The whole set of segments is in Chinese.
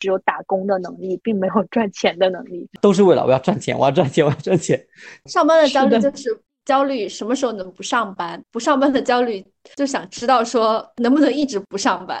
只有打工的能力，并没有赚钱的能力。都是为了我要赚钱，我要赚钱，我要赚钱。上班的焦虑就是焦虑什么时候能不上班，不上班的焦虑就想知道说能不能一直不上班。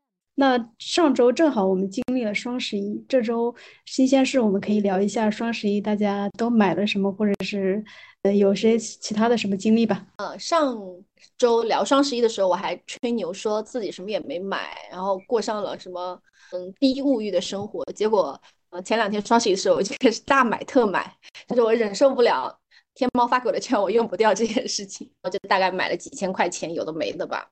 那上周正好我们经历了双十一，这周新鲜事我们可以聊一下双十一大家都买了什么，或者是呃有些其他的什么经历吧。呃，上周聊双十一的时候，我还吹牛说自己什么也没买，然后过上了什么嗯低物欲的生活。结果呃前两天双十一的时候，我就开始大买特买，就是我忍受不了天猫发给我的券我用不掉这件事情，我就大概买了几千块钱有的没的吧。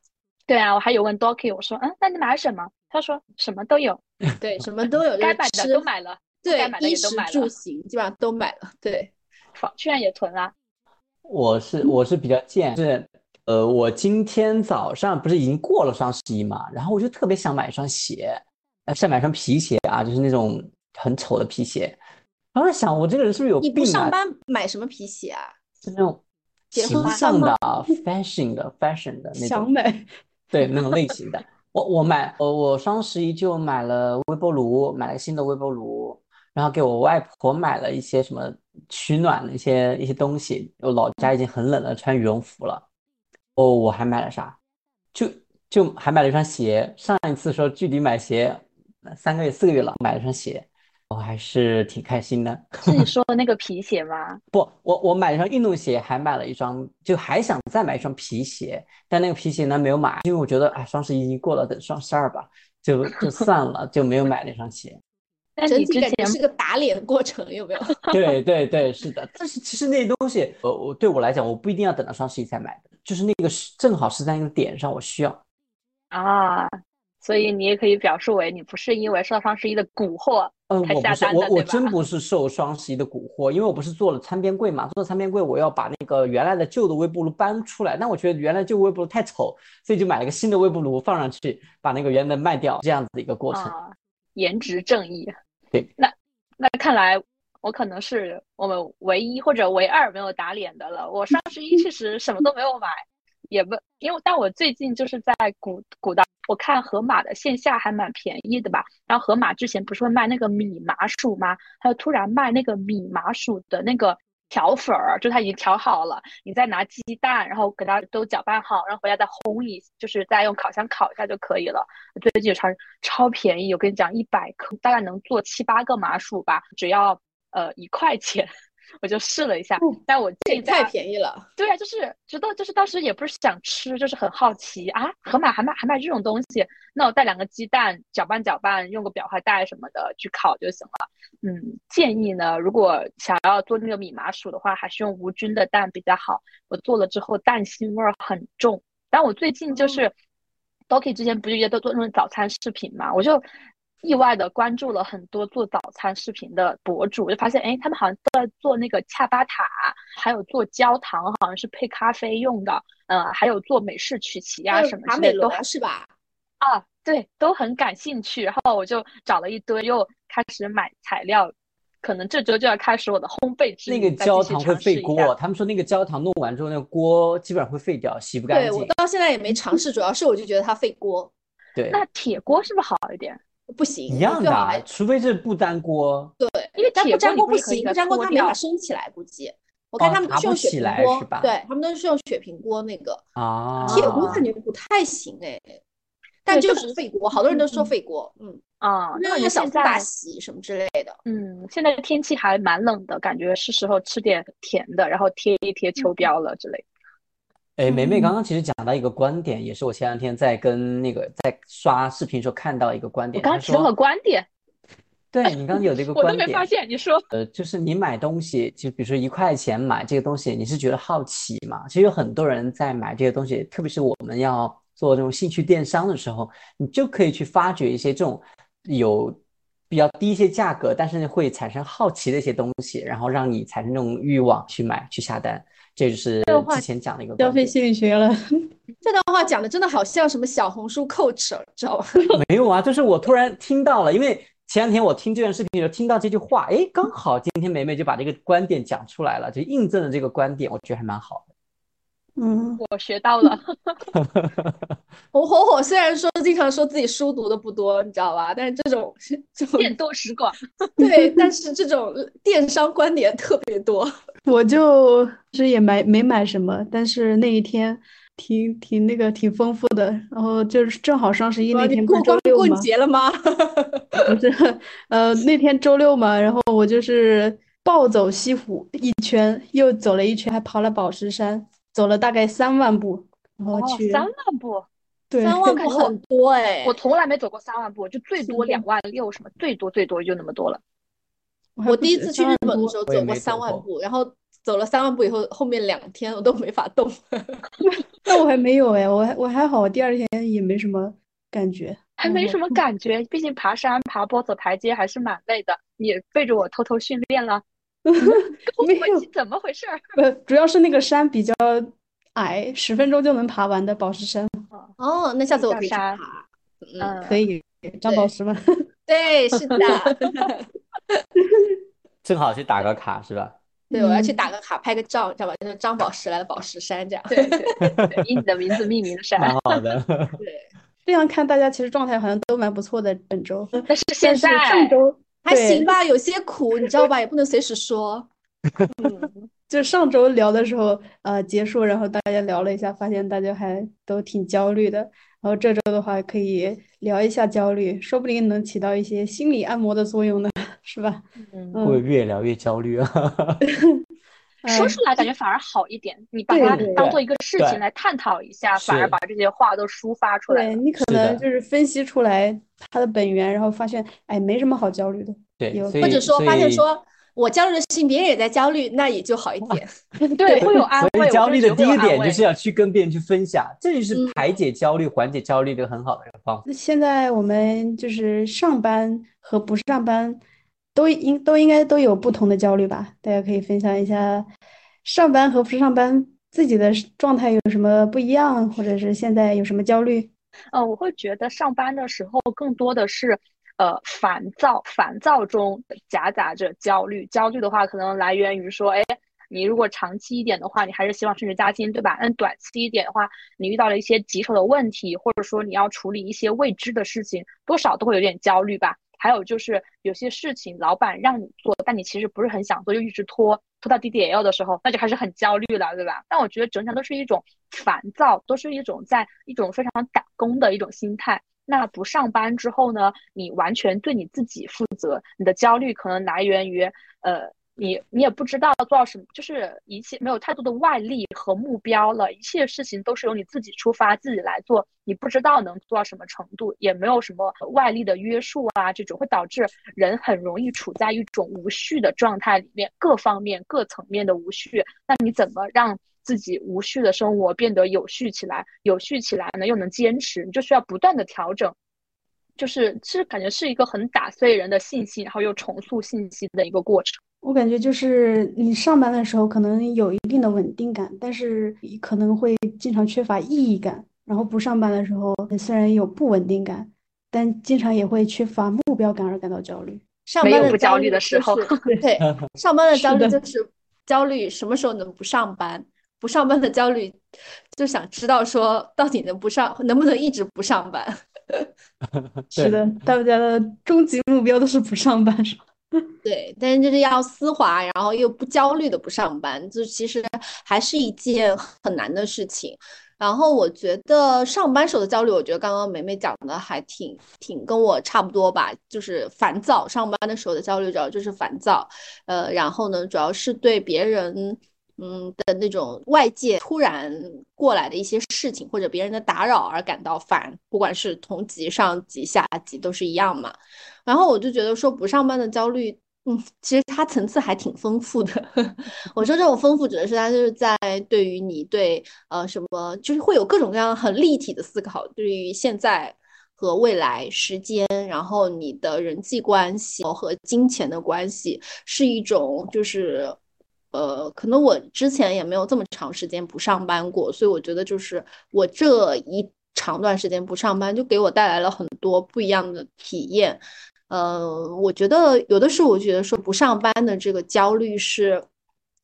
对啊，我还有问 Doki，我说嗯，那你买什么？他说什么都有，对，什么都有，该买的都买了，对，衣食住行基本上都买了，对，房券也囤了。我是我是比较贱，是呃，我今天早上不是已经过了双十一嘛，然后我就特别想买一双鞋，呃，想买双皮鞋啊，就是那种很丑的皮鞋。然后想，我这个人是不是有病啊？你不上班买什么皮鞋啊？是那种时尚的、fashion 的、fashion 的那种。想买。对那种类型的，我我买我我双十一就买了微波炉，买了新的微波炉，然后给我外婆买了一些什么取暖的一些一些东西。我老家已经很冷了，穿羽绒服了。哦，我还买了啥？就就还买了一双鞋。上一次说距离买鞋三个月四个月了，买了双鞋。我还是挺开心的。是你 说的那个皮鞋吗？不，我我买了一双运动鞋，还买了一双，就还想再买一双皮鞋，但那个皮鞋呢没有买，因为我觉得哎，双十一已经过了，等双十二吧，就就算了，就没有买那双鞋。但你之前是个打脸过程，有没有？对对对，是的。但是其实那些东西，呃，我对我来讲，我不一定要等到双十一才买的，就是那个是正好是在那个点上，我需要。啊。所以你也可以表述为你不是因为受双十一的蛊惑才下单的，我我真不是受双十一的蛊惑，因为我不是做了餐边柜嘛，做了餐边柜我要把那个原来的旧的微波炉搬出来，但我觉得原来旧微波炉太丑，所以就买了个新的微波炉放上去，把那个原来的卖掉，这样子的一个过程。颜值正义。对，那那看来我可能是我们唯一或者唯二没有打脸的了。我双十一确实什么都没有买。也不，因为但我最近就是在鼓鼓捣，我看盒马的线下还蛮便宜的吧。然后盒马之前不是会卖那个米麻薯吗？他就突然卖那个米麻薯的那个调粉儿，就他已经调好了，你再拿鸡蛋，然后给它都搅拌好，然后回家再烘一，就是再用烤箱烤一下就可以了。最近超超便宜，我跟你讲，一百克大概能做七八个麻薯吧，只要呃一块钱。我就试了一下，但我这太便宜了。对啊，就是觉得就是当时也不是想吃，就是很好奇啊，盒马还卖还卖这种东西，那我带两个鸡蛋搅拌搅拌，用个裱花袋什么的去烤就行了。嗯，建议呢，如果想要做那个米麻薯的话，还是用无菌的蛋比较好。我做了之后蛋腥味儿很重，但我最近就是 Doki 之前不是也都做那种早餐视频嘛，我就。意外的关注了很多做早餐视频的博主，我就发现，哎，他们好像都在做那个恰巴塔，还有做焦糖，好像是配咖啡用的，嗯，还有做美式曲奇啊什么之类的，都是吧？啊，对，都很感兴趣。然后我就找了一堆，又开始买材料，可能这周就要开始我的烘焙之旅那个焦糖会废锅，他们说那个焦糖弄完之后，那个锅基本上会废掉，洗不干净。对我到现在也没尝试，主要是我就觉得它废锅。对，那铁锅是不是好一点？不行，一样的，除非是不粘锅。对，因为不粘锅不行，不粘锅它没法升起来，估计。我看他们都是用雪平锅，对他们都是用雪平锅那个啊。铁锅感觉不太行哎，但就是废锅，好多人都说废锅。嗯啊，那个小大喜什么之类的。嗯，现在天气还蛮冷的，感觉是时候吃点甜的，然后贴一贴秋膘了之类。哎，梅梅刚刚其实讲到一个观点，也是我前两天在跟那个在刷视频时候看到一个观点。我刚提了个观点，对你刚刚有这个观点，我都没发现。你说，呃，就是你买东西，就比如说一块钱买这个东西，你是觉得好奇嘛？其实有很多人在买这些东西，特别是我们要做这种兴趣电商的时候，你就可以去发掘一些这种有比较低一些价格，但是会产生好奇的一些东西，然后让你产生这种欲望去买去下单。这就是之前讲的一个消费心理学了。这段话讲的真的好像什么小红书 coach，知道吧？没有啊，就是我突然听到了，因为前两天我听这段视频的时候听到这句话，哎，刚好今天梅梅就把这个观点讲出来了，就印证了这个观点，我觉得还蛮好的。嗯，我学到了。红火火虽然说经常说自己书读的不多，你知道吧？但是这种 这种见多识广，对，但是这种电商观点特别多。我就其实也买没买什么，但是那一天挺挺那个挺丰富的，然后就是正好双十一那天不是周六过吗？节了吗？不是，呃，那天周六嘛，然后我就是暴走西湖一圈，又走了一圈，还跑了宝石山，走了大概三万步，然后哦，去三万步，对三万步很多哎，我从来没走过三万步，就最多两万六什么，最多最多就那么多了。我第一次去日3万多本的时候走过三万步，然后走了三万步以后，后面两天我都没法动。那我还没有哎，我还我还好，第二天也没什么感觉，嗯还没什么感觉，毕竟爬山、爬坡、走台阶还是蛮累的。你背着我偷偷训练了，没有怎么回事儿？不，主要是那个山比较矮，十分钟就能爬完的宝石山，哦，那下次我可以去。嗯，嗯，可以张宝石吗？对，是的，正好去打个卡是吧？对，我要去嗯打个卡，拍个照，知道吧？就是张宝石来了宝石山这样。对对对对，以你的名字命名的山。蛮好的。对，这样看大家其实状态好像都蛮不错的，本周。但是现在上周还行吧，有些苦，你知道吧？也不能随时说。嗯，就上周聊的时候，呃，结束，然后大家聊了一下，发现大家还都挺焦虑的。然后这周的话，可以聊一下焦虑，说不定能起到一些心理按摩的作用呢，是吧？嗯会不会越聊越焦虑啊？说嗯出来感觉反而好一点，你把它当做一个事情来探讨一下，反而把这些话都抒发出来。对你可能就是分析出来它的本源，然后发现，哎，没什么好焦虑的。对，有或者说发现说我焦虑的事情，别人也在焦虑，那也就好一点。对，会有安慰。所以焦虑的第一个点就是要去跟别人去分享，这就是嗯排解焦虑、缓解焦虑的一个很好的一个方法。现在我们就是上班和不上班都应都应该都有不同的焦虑吧？大家可以分享一下上班和不上班自己的状态有什么不一样，或者是现在有什么焦虑？呃，我会觉得上班的时候更多的是呃烦躁，烦躁中夹杂着焦虑。焦虑的话，可能来源于说，哎，你如果长期一点的话，你还是希望升职加薪，对吧？那短期一点的话，你遇到了一些棘手的问题，或者说你要处理一些未知的事情，多少都会有点焦虑吧。还有就是有些事情老板让你做，但你其实不是很想做，就一直拖，拖到 DDL 的时候，那就开始很焦虑了，对吧？但我觉得整场都是一种烦躁，都是一种在一种非常打工的一种心态。那不上班之后呢，你完全对你自己负责，你的焦虑可能来源于呃。你你也不知道做到什么，就是一切没有太多的外力和目标了，一切事情都是由你自己出发，自己来做。你不知道能做到什么程度，也没有什么外力的约束啊，这种会导致人很容易处在一种无序的状态里面，各方面各层面的无序。那你怎么让自己无序的生活变得有序起来？有序起来呢，又能坚持，你就需要不断的调整。就是其实感觉是一个很打碎人的信息，然后又重塑信息的一个过程。我感觉就是你上班的时候可能有一定的稳定感，但是可能会经常缺乏意义感。然后不上班的时候，虽然有不稳定感，但经常也会缺乏目标感而感到焦虑。上没班的焦有不焦虑的时候 对，上班的焦虑就是焦虑什么时候能不上班，不上班的焦虑就想知道说到底能不上，能不能一直不上班。是的，大家的终极目标都是不上班，是吧？对，但是就是要丝滑，然后又不焦虑的不上班，就其实还是一件很难的事情。然后我觉得上班时候的焦虑，我觉得刚刚梅梅讲的还挺挺跟我差不多吧，就是烦躁。上班的时候的焦虑主要就是烦躁，呃，然后呢，主要是对别人。嗯的那种外界突然过来的一些事情，或者别人的打扰而感到烦，不管是同级、上级、下级都是一样嘛。然后我就觉得说不上班的焦虑，嗯，其实它层次还挺丰富的。我说这种丰富指的是它就是在对于你对呃什么，就是会有各种各样很立体的思考，对于现在和未来时间，然后你的人际关系和金钱的关系，是一种就是。呃，可能我之前也没有这么长时间不上班过，所以我觉得就是我这一长段时间不上班，就给我带来了很多不一样的体验。呃，我觉得有的时候我觉得说不上班的这个焦虑是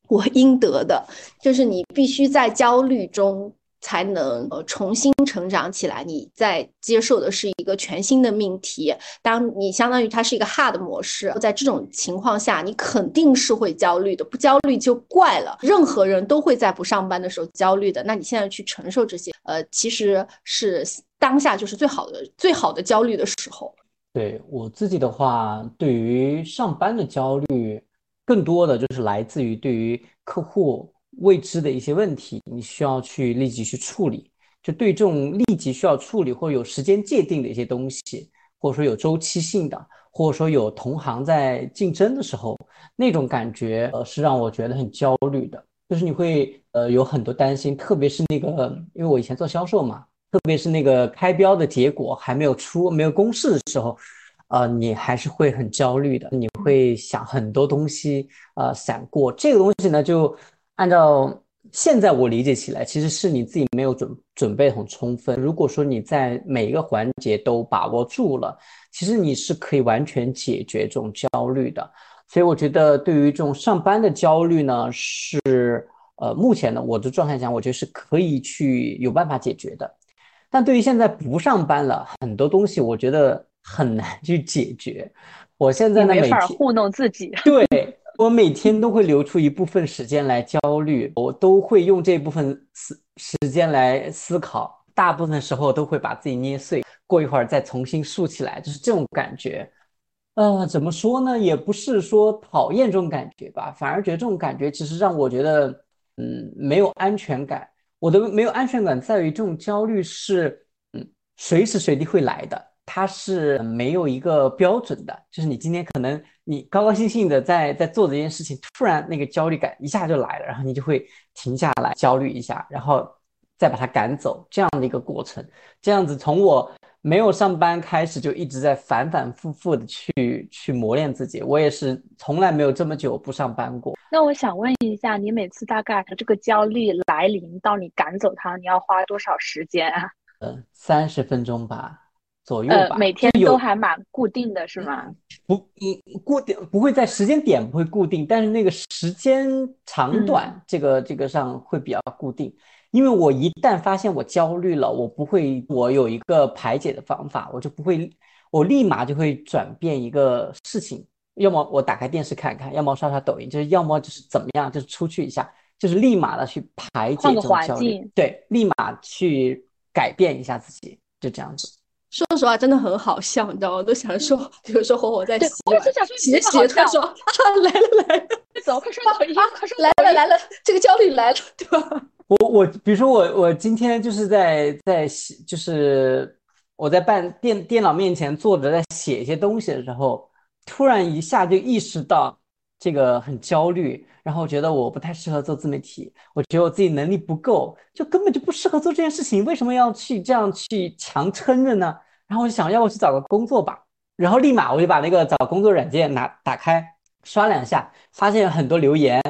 我应得的，就是你必须在焦虑中。才能呃重新成长起来。你在接受的是一个全新的命题，当你相当于它是一个 hard 模式，在这种情况下，你肯定是会焦虑的。不焦虑就怪了。任何人都会在不上班的时候焦虑的。那你现在去承受这些，呃，其实是当下就是最好的、最好的焦虑的时候。对我自己的话，对于上班的焦虑，更多的就是来自于对于客户。未知的一些问题，你需要去立即去处理。就对这种立即需要处理或者有时间界定的一些东西，或者说有周期性的，或者说有同行在竞争的时候，那种感觉呃是让我觉得很焦虑的。就是你会呃有很多担心，特别是那个，因为我以前做销售嘛，特别是那个开标的结果还没有出、没有公示的时候，呃，你还是会很焦虑的。你会想很多东西，呃，闪过这个东西呢，就。按照现在我理解起来，其实是你自己没有准准备很充分。如果说你在每一个环节都把握住了，其实你是可以完全解决这种焦虑的。所以我觉得，对于这种上班的焦虑呢，是呃目前的我的状态讲，我觉得是可以去有办法解决的。但对于现在不上班了，很多东西我觉得很难去解决。我现在呢，没法糊弄自己。对。我每天都会留出一部分时间来焦虑，我都会用这部分时时间来思考，大部分时候都会把自己捏碎，过一会儿再重新竖起来，就是这种感觉。呃，怎么说呢？也不是说讨厌这种感觉吧，反而觉得这种感觉其实让我觉得，嗯，没有安全感。我的没有安全感在于这种焦虑是，嗯，随时随地会来的。它是没有一个标准的，就是你今天可能你高高兴兴的在在做这件事情，突然那个焦虑感一下就来了，然后你就会停下来焦虑一下，然后再把它赶走，这样的一个过程。这样子从我没有上班开始就一直在反反复复的去去磨练自己，我也是从来没有这么久不上班过。那我想问一下，你每次大概这个焦虑来临到你赶走它，你要花多少时间啊？嗯，三十分钟吧。左右吧，每天都还蛮固定的是吗？不，嗯，固定不会在时间点不会固定，但是那个时间长短，这个这个上会比较固定。因为我一旦发现我焦虑了，我不会，我有一个排解的方法，我就不会，我立马就会转变一个事情，要么我打开电视看看，要么刷刷抖音，就是要么就是怎么样，就是出去一下，就是立马的去排解这种焦虑，对，立马去改变一下自己，就这样子。说实话，真的很好笑，你知道吗？我都想说，比如说火火在洗碗，洗着洗着，他说啊 来了来了，走，快说抖音，快说来了来了，这个焦虑来了，对吧？我我比如说我我今天就是在在写，就是我在办电电脑面前坐着在写一些东西的时候，突然一下就意识到这个很焦虑，然后觉得我不太适合做自媒体，我觉得我自己能力不够，就根本就不适合做这件事情，为什么要去这样去强撑着呢？然后我就想要不去找个工作吧，然后立马我就把那个找工作软件拿打开，刷两下，发现很多留言，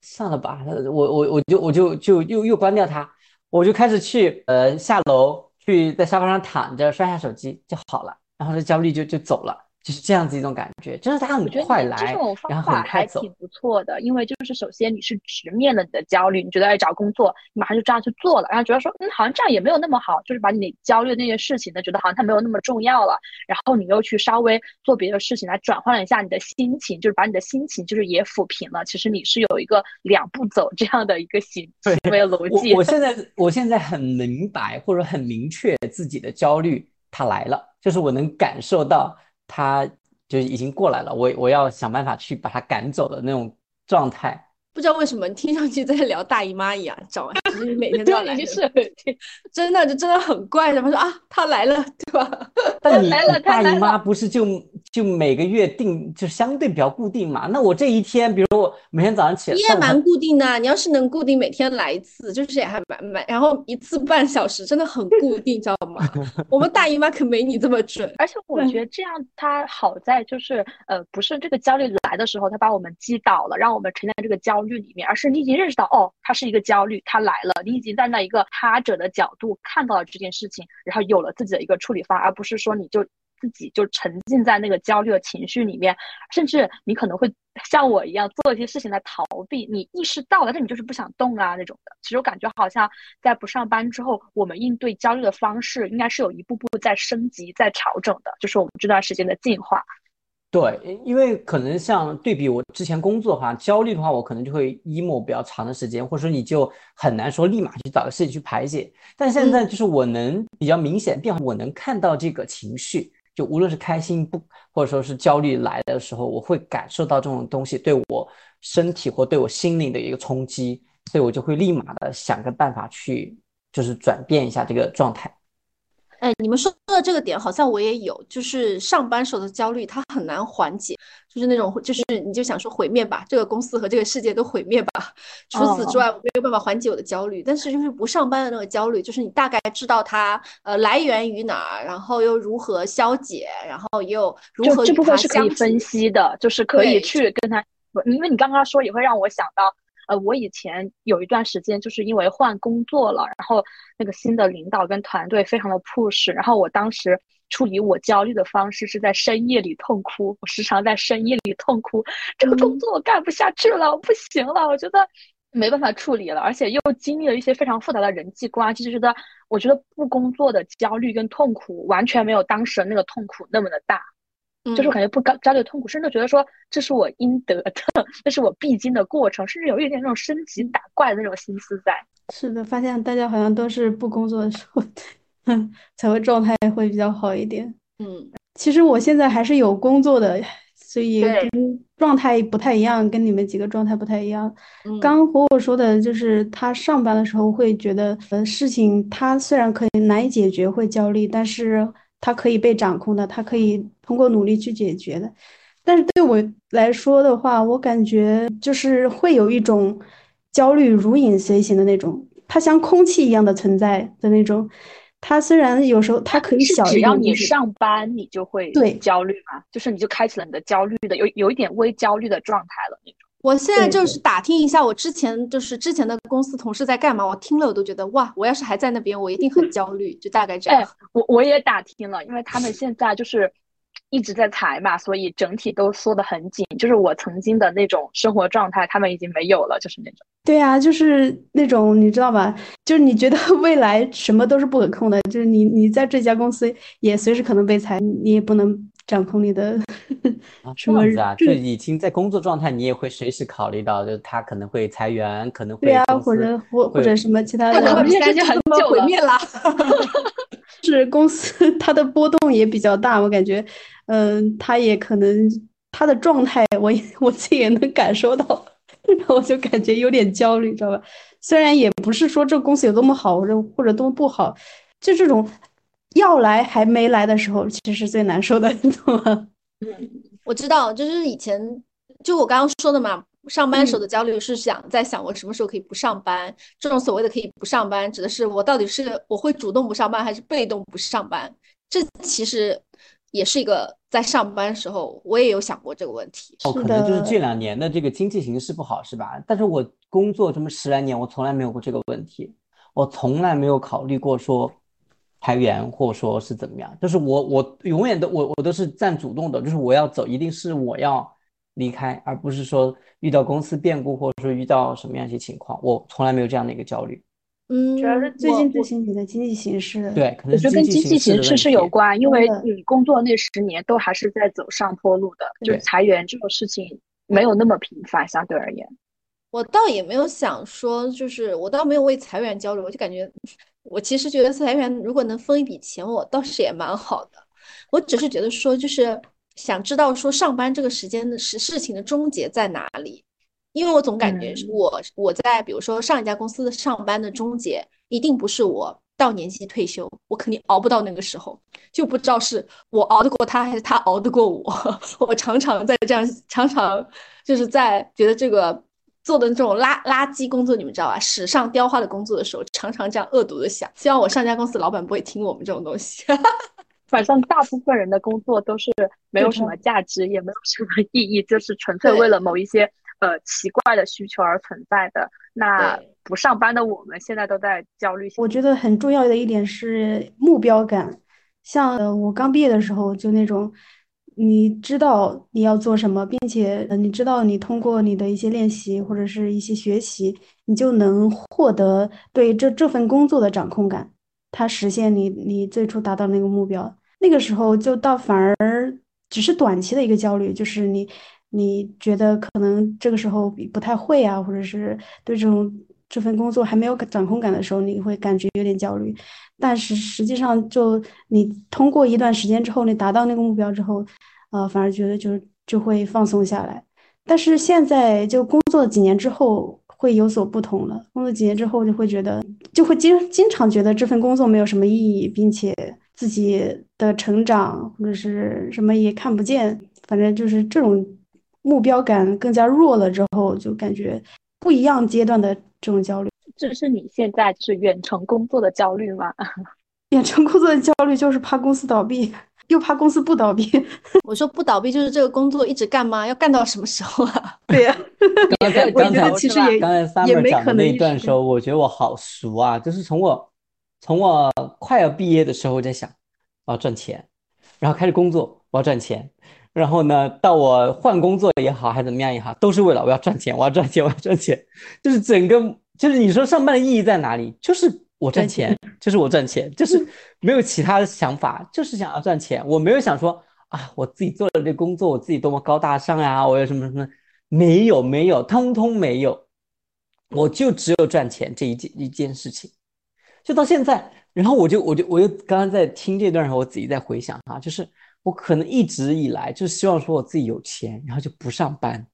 算了吧，我我我就我就就又又关掉它，我就开始去呃下楼去在沙发上躺着刷下手机就好了，然后这焦虑就就走了。就是这样子一种感觉，就是他很快来，然后很快走，挺不错的。因为就是首先你是直面了你的焦虑，你觉得要找工作，你马上就这样去做了，然后觉得说，嗯，好像这样也没有那么好，就是把你焦虑的那些事情呢，觉得好像它没有那么重要了。然后你又去稍微做别的事情来转换了一下你的心情，就是把你的心情就是也抚平了。其实你是有一个两步走这样的一个行行为逻辑。我现在我现在很明白或者很明确自己的焦虑它来了，就是我能感受到。他就已经过来了，我我要想办法去把他赶走的那种状态，不知道为什么听上去在聊大姨妈一样，知道吗？就是你每天都要来已经 的，是真的就真的很怪。他们说啊，她来了，对吧？但你来了你大他来了姨妈不是就就每个月定就相对比较固定嘛？那我这一天，比如我每天早上起来，你也蛮固定的啊，你要是能固定每天来一次，就是也还蛮蛮，然后一次半小时，真的很固定，知道吗？我们大姨妈可没你这么准。而且我觉得这样它好在就是呃，不是这个焦虑来的时候，它把我们击倒了，让我们承担这个焦虑里面，而是你已经认识到哦，它是一个焦虑，它来了，你已经站在一个他者的角度看到了这件事情，然后有了自己的一个处理方案，而不是说你就。自己就沉浸在那个焦虑的情绪里面，甚至你可能会像我一样做一些事情来逃避。你意识到了，但你就是不想动啊那种的。其实我感觉好像在不上班之后，我们应对焦虑的方式应该是有一步步在升级、在调整的，就是我们这段时间的进化。对，因为可能像对比我之前工作的话，焦虑的话，我可能就会 emo 比较长的时间，或者说你就很难说立马去找个事情去排解。但现在就是我能比较明显变化，我能看到这个情绪，就无论是开心不，或者说是焦虑来的时候，我会感受到这种东西对我身体或对我心灵的一个冲击，所以我就会立马的想个办法去，就是转变一下这个状态。哎，你们说的这个点好像我也有，就是上班时候的焦虑，它很难缓解，就是那种，就是你就想说毁灭吧，这个公司和这个世界都毁灭吧。除此之外，我没有办法缓解我的焦虑。但是就是不上班的那个焦虑，就是你大概知道它呃来源于哪儿，然后又如何消解，然后又如何这部分是可以分析的，就是可以去跟他，因为你刚刚说也会让我想到，呃，我以前有一段时间就是因为换工作了，然后那个新的领导跟团队非常的 push，然后我当时处理我焦虑的方式是在深夜里痛哭，我时常在深夜里痛哭，这个工作我干不下去了，我不行了，我觉得。没办法处理了，而且又经历了一些非常复杂的人际关系，就觉得我觉得不工作的焦虑跟痛苦完全没有当时的那个痛苦那么的大。就是我感觉不高焦虑痛苦，甚至觉得说这是我应得的，这是我必经的过程，甚至有一点那种升级打怪的那种心思在。是的，发现大家好像都是不工作的时候，才会状态会比较好一点。嗯，其实我现在还是有工作的，所以跟状态不太一样，跟你们几个状态不太一样。嗯刚火火说的就是他上班的时候会觉得，呃，事情他虽然可以难以解决，会焦虑，但是他可以被掌控的，他可以通过努力去解决的。但是对我来说的话，我感觉就是会有一种焦虑如影随形的那种，它像空气一样的存在的那种。它虽然有时候它可以是小只要你一点就是上班，你就会对焦虑嘛，就是你就开启了你的焦虑的有有一点微焦虑的状态了那种。我现在就是打听一下我之前就是之前的公司同事在干嘛，我听了我都觉得哇，我要是还在那边，我一定很焦虑，就大概这哎样。，我我也打听了，因为他们现在就是一直在裁嘛，所以整体都缩得很紧。就是我曾经的那种生活状态，他们已经没有了，就是那种。对啊，就是那种你知道吧？就是你觉得 未来什么都是不可控的，就是你你在这家公司也随时可能被裁，你也不能掌控你的啊，什么这样子啊，就已经在工作状态，你也会随时考虑到，就是他可能会裁员，可能会对啊，或者或或者什么其他可能的，们这就件事情很久了毁灭啦。是公司它的波动也比较大，我感觉，嗯，他也可能他的状态，我也我自己也能感受到，然 后我就感觉有点焦虑，知道吧？虽然也不是说这个公司有多么好，或者或者多么不好，就这种要来还没来的时候，其实是最难受的，你懂吗？我知道，就是以前就我刚刚说的嘛，上班嗯时候的焦虑是想在想我什么时候可以不上班。这种所谓的可以不上班，指的是我到底是我会主动不上班，还是被动不上班？这其实也是一个在上班时候我也有想过这个问题。哦，可能就是这两年的这个经济形势不好，是吧？但是我工作这么十来年，我从来没有过这个问题，我从来没有考虑过说裁员，或者说是怎么样。就是我我永远都我我都是占主动的，就是我要走，一定是我要离开，而不是说遇到公司变故，或者说遇到什么样一些情况，我从来没有这样的一个焦虑。嗯，主要是最近最新你的经济形势，对，可能我觉得跟经济形势。是有关，因为你工作那十年都还是在走上坡路的，就是裁员这种事情没有那么频繁，相对而言。我倒也没有想说，就是我倒没有为裁员焦虑，我就感觉，我其实觉得裁员如果能分一笔钱，我倒是也蛮好的。我只是觉得说，就是想知道说上班这个时间的事事情的终结在哪里。因为我总感觉我我在比如说上一家公司的上班的终结，一定不是我到年纪退休，我肯定熬不到那个时候，就不知道是我熬得过他，还是他熬得过我。我常常在这样，常常就是在觉得这个做的这种垃垃圾工作，你们知道吧？史上雕花的工作的时候，常常这样恶毒的想。希望我上家公司老板不会听我们这种东西。反正大部分人的工作都是没有什么价值，也没有什么意义，就是纯粹为了某一些呃奇怪的需求而存在的。那不上班的我们现在都在焦虑。我觉得很重要的一点是目标感。像我刚毕业的时候，就那种你知道你要做什么，并且你知道你通过你的一些练习或者是一些学习，你就能获得对这这份工作的掌控感，它实现你你最初达到那个目标。那个时候就到反而只是短期的一个焦虑，就是你你觉得可能这个时候不太会啊，或者是对这种这份工作还没有掌控感的时候，你会感觉有点焦虑。但是实际上，就你通过一段时间之后，你达到那个目标之后，呃，反而觉得就就会放松下来。但是现在就工作几年之后会有所不同了，工作几年之后就会觉得就会经经常觉得这份工作没有什么意义，并且。自己的成长或者是什么也看不见，反正就是这种目标感更加弱了之后，就感觉不一样阶段的这种焦虑。这是你现在就是远程工作的焦虑吗？远程工作的焦虑就是怕公司倒闭，又怕公司不倒闭。我说不倒闭就是这个工作一直干吗？要干到什么时候啊？对呀。刚才刚才其实也刚才 Summer 讲的那一段时候，我觉得我好俗啊，就是从我。从我快要毕业的时候我在想，我要赚钱，然后开始工作，我要赚钱，然后呢，到我换工作也好，还是怎么样也好，都是为了我要赚钱，我要赚钱，我要赚钱，就是整个，就是你说上班的意义在哪里？就是我赚钱，就是我赚钱，就是没有其他的想法，就是想要赚钱。我没有想说啊，我自己做了这工作，我自己多么高大上呀，我有什么什么？没有，没有，通通没有，我就只有赚钱这一件一件事情。就到现在，然后我就我就我又刚刚在听这段时候，我自己在回想哈，就是我可能一直以来就希望说我自己有钱，然后就不上班。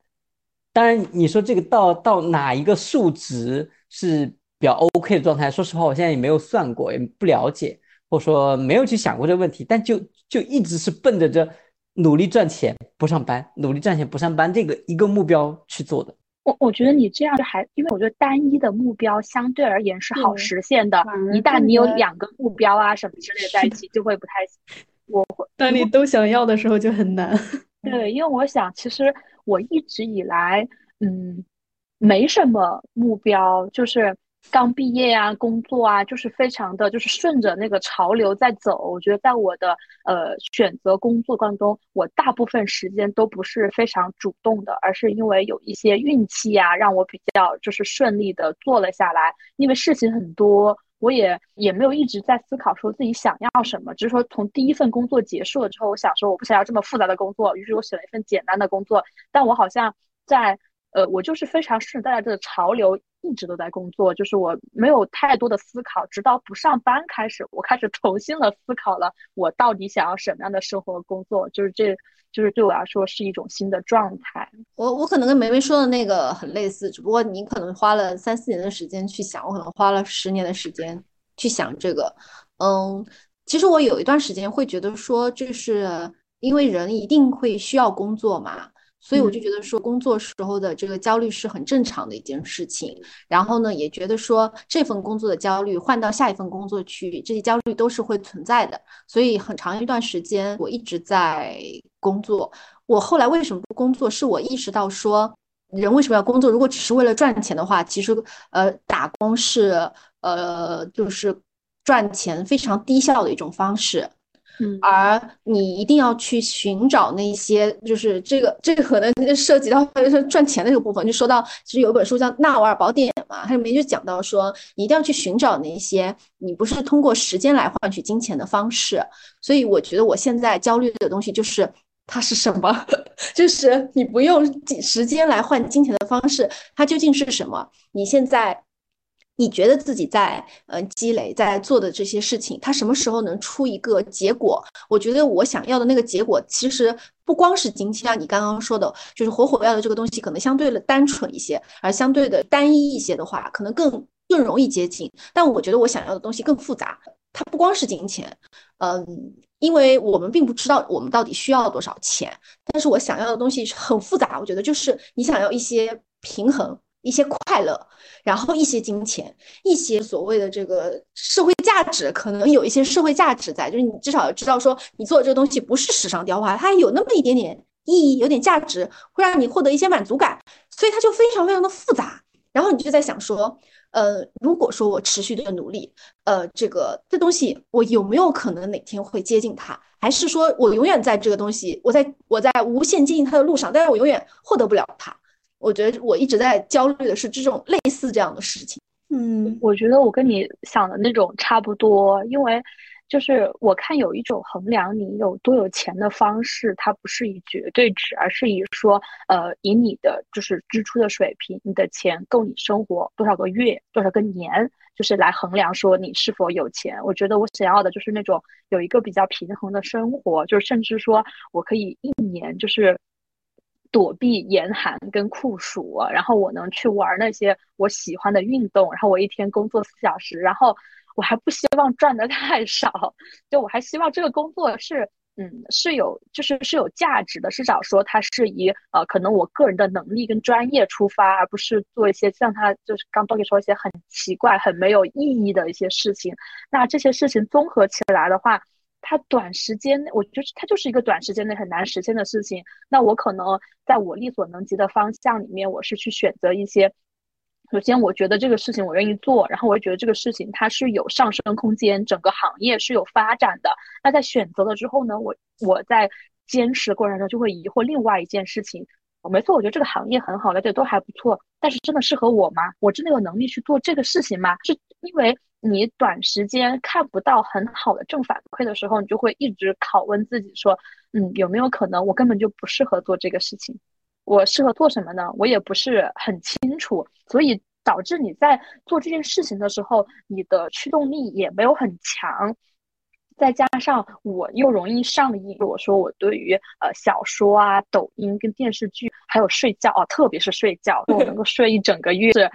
当然，你说这个到到哪一个数值是比较 OK 的状态？说实话，我现在也没有算过，也不了解，或者说没有去想过这个问题。但就就一直是奔着这努力赚钱不上班，努力赚钱不上班这个一个目标去做的。我我觉得你这样还，因为我觉得单一的目标相对而言是好实现的。一旦你有两个目标啊什么之类的在一起，就会不太行。我会，当你都想要的时候就很难。对，因为我想，其实我一直以来，嗯，没什么目标，就是。刚毕业啊，工作啊，就是非常的就是顺着那个潮流在走。我觉得在我的呃选择工作当中，我大部分时间都不是非常主动的，而是因为有一些运气呀，让我比较就是顺利的做了下来。因为事情很多，我也也没有一直在思考说自己想要什么，只是说从第一份工作结束了之后，我想说我不想要这么复杂的工作，于是我选了一份简单的工作。但我好像在。呃，我就是非常顺带着潮流，一直都在工作，就是我没有太多的思考，直到不上班开始，我开始重新的思考了，我到底想要什么样的生活工作，就是这就是对我来说是一种新的状态。我我可能跟梅梅说的那个很类似，只不过你可能花了三四年的时间去想，我可能花了十年的时间去想这个。嗯，其实我有一段时间会觉得说，就是因为人一定会需要工作嘛。所以我就觉得说，工作时候的这个焦虑是很正常的一件事情。然后呢，也觉得说这份工作的焦虑换到下一份工作去，这些焦虑都是会存在的。所以很长一段时间我一直在工作。我后来为什么不工作？是我意识到说，人为什么要工作？如果只是为了赚钱的话，其实呃，打工是呃，就是赚钱非常低效的一种方式。而你一定要去寻找那些，就是这个这个可能涉及到就是赚钱的这个部分。就说到，其实有一本书叫《纳瓦尔宝典》嘛，它里面就讲到说，你一定要去寻找那些你不是通过时间来换取金钱的方式。所以我觉得我现在焦虑的东西就是它是什么，就是你不用时间来换金钱的方式，它究竟是什么？你现在。你觉得自己在呃积累在做的这些事情，它什么时候能出一个结果？我觉得我想要的那个结果，其实不光是金钱，像你刚刚说的，就是火火要的这个东西，可能相对的单纯一些，而相对的单一一些的话，可能更更容易接近。但我觉得我想要的东西更复杂，它不光是金钱，嗯，因为我们并不知道我们到底需要多少钱，但是我想要的东西很复杂。我觉得就是你想要一些平衡。一些快乐，然后一些金钱，一些所谓的这个社会价值，可能有一些社会价值在，就是你至少要知道说，你做的这个东西不是纸上雕花，它有那么一点点意义，有点价值，会让你获得一些满足感，所以它就非常非常的复杂。然后你就在想说，呃，如果说我持续的努力，呃，这个这东西我有没有可能哪天会接近它，还是说我永远在这个东西，我在我在无限接近它的路上，但是我永远获得不了它。我觉得我一直在焦虑的是这种类似这样的事情。嗯，我觉得我跟你想的那种差不多，因为就是我看有一种衡量你有多有钱的方式，它不是以绝对值，而是以说，呃，以你的就是支出的水平，你的钱够你生活多少个月、多少个年，就是来衡量说你是否有钱。我觉得我想要的就是那种有一个比较平衡的生活，就是甚至说我可以一年就是。躲避严寒跟酷暑，然后我能去玩那些我喜欢的运动，然后我一天工作四小时，然后我还不希望赚的 太少，就我还希望这个工作是，嗯，是有就是是有价值的，至少说它是以呃可能我个人的能力跟专业出发，而不是做一些像他就是刚多给说一些很奇怪、很没有意义的一些事情。那这些事情综合起来的话。它短时间内，我觉得它就是一个短时间内很难实现的事情。那我可能在我力所能及的方向里面，我是去选择一些。首先，我觉得这个事情我愿意做，然后我也觉得这个事情它是有上升空间，整个行业是有发展的。那在选择了之后呢，我我在坚持的过程中就会疑惑另外一件事情。没错，我觉得这个行业很好，了解都还不错，但是真的适合我吗？我真的有能力去做这个事情吗？是因为。你短时间看不到很好的正反馈的时候，你就会一直拷问自己说，嗯，有没有可能我根本就不适合做这个事情？我适合做什么呢？我也不是很清楚，所以导致你在做这件事情的时候，你的驱动力也没有很强。再加上我又容易上瘾，我说我对于呃小说啊、抖音跟电视剧，还有睡觉啊，特别是睡觉，我能够 睡一整个月是。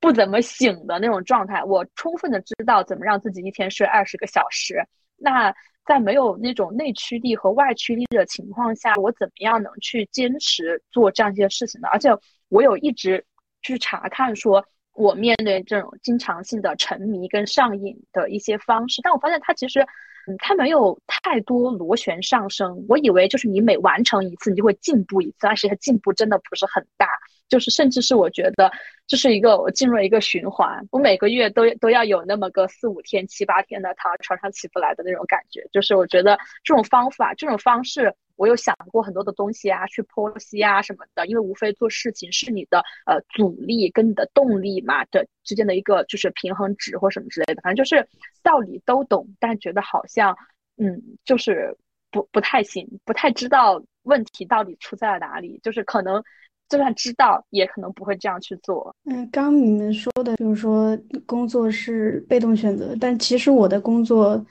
不怎么醒的那种状态，我充分的知道怎么让自己一天睡二十个小时。那在没有那种内驱力和外驱力的情况下，我怎么样能去坚持做这样一些事情呢？而且我有一直去查看，说我面对这种经常性的沉迷跟上瘾的一些方式，但我发现它其实，嗯，它没有太多螺旋上升。我以为就是你每完成一次，你就会进步一次，但是它进步真的不是很大。就是，甚至是我觉得这是一个我进入了一个循环，我每个月都都要有那么个四五天、七八天的躺床上起不来的那种感觉。就是我觉得这种方法、这种方式，我有想过很多的东西啊，去剖析啊什么的。因为无非做事情是你的呃阻力跟你的动力嘛的之间的一个就是平衡值或什么之类的。反正就是道理都懂，但觉得好像嗯，就是不不太行，不太知道问题到底出在了哪里，就是可能。就算知道，也可能不会这样去做。嗯，刚你们说的，就是说工作是被动选择，但其实我的工作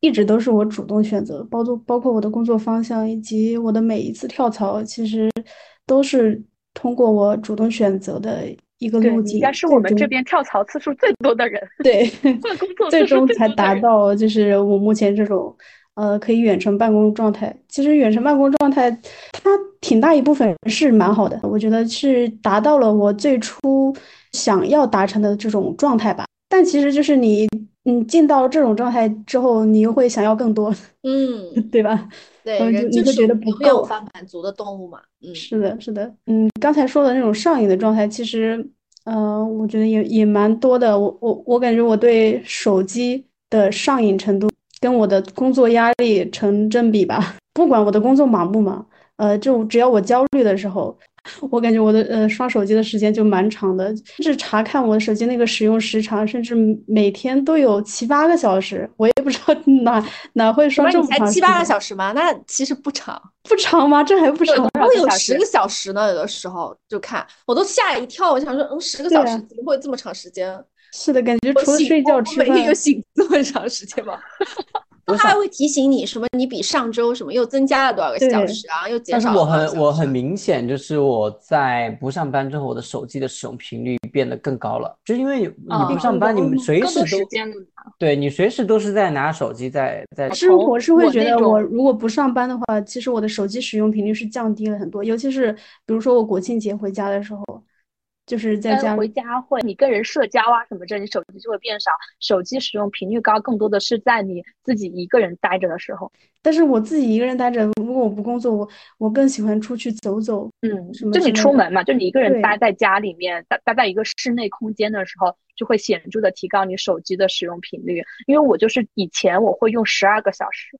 一直都是我主动选择，包括包括我的工作方向以及我的每一次跳槽，其实都是通过我主动选择的一个路径。应该是我们这边跳槽次数最多的人。对，换工作最终才达到就是我目前这种。呃，可以远程办公状态。其实远程办公状态，它挺大一部分是蛮好的，我觉得是达到了我最初想要达成的这种状态吧。但其实就是你，嗯，进到这种状态之后，你又会想要更多，嗯，对吧？对，你就觉得不够，无法满足的动物嘛。嗯，是的，是的。嗯，刚才说的那种上瘾的状态，其实，呃，我觉得也也蛮多的。我我我感觉我对手机的上瘾程度。跟我的工作压力成正比吧。不管我的工作忙不忙，呃，就只要我焦虑的时候，我感觉我的呃刷手机的时间就蛮长的，甚至查看我的手机那个使用时长，甚至每天都有七八个小时。我也不知道 哪哪会刷这么长。才七八个小时吗？那其实不长，不长吗？这还不长？会有十个小时呢。有的时候就看，我都吓一跳。我想说，嗯，十个小时怎么会这么长时间？是的，感觉除了睡觉、吃饭，每天有醒这么长时间吗？他还会提醒你什么？你比上周什么又增加了多少个小时啊？又减少。但是我很我很明显就是我在不上班之后，我的手机的使用频率变得更高了。就因为你不上班，你们随时都对你随时都是在拿手机在在。是我是会觉得我如果不上班的话，其实我的手机使用频率是降低了很多。尤其是比如说我国庆节回家的时候。就是在家回家会，你跟人社交啊什么这，你手机就会变少，手机使用频率高，更多的是在你自己一个人待着的时候。但是我自己一个人待着，如果我不工作，我我更喜欢出去走走。嗯，就你出门嘛，就你一个人待在家里面，待待在一个室内空间的时候，就会显著的提高你手机的使用频率。因为我就是以前我会用十二个小时，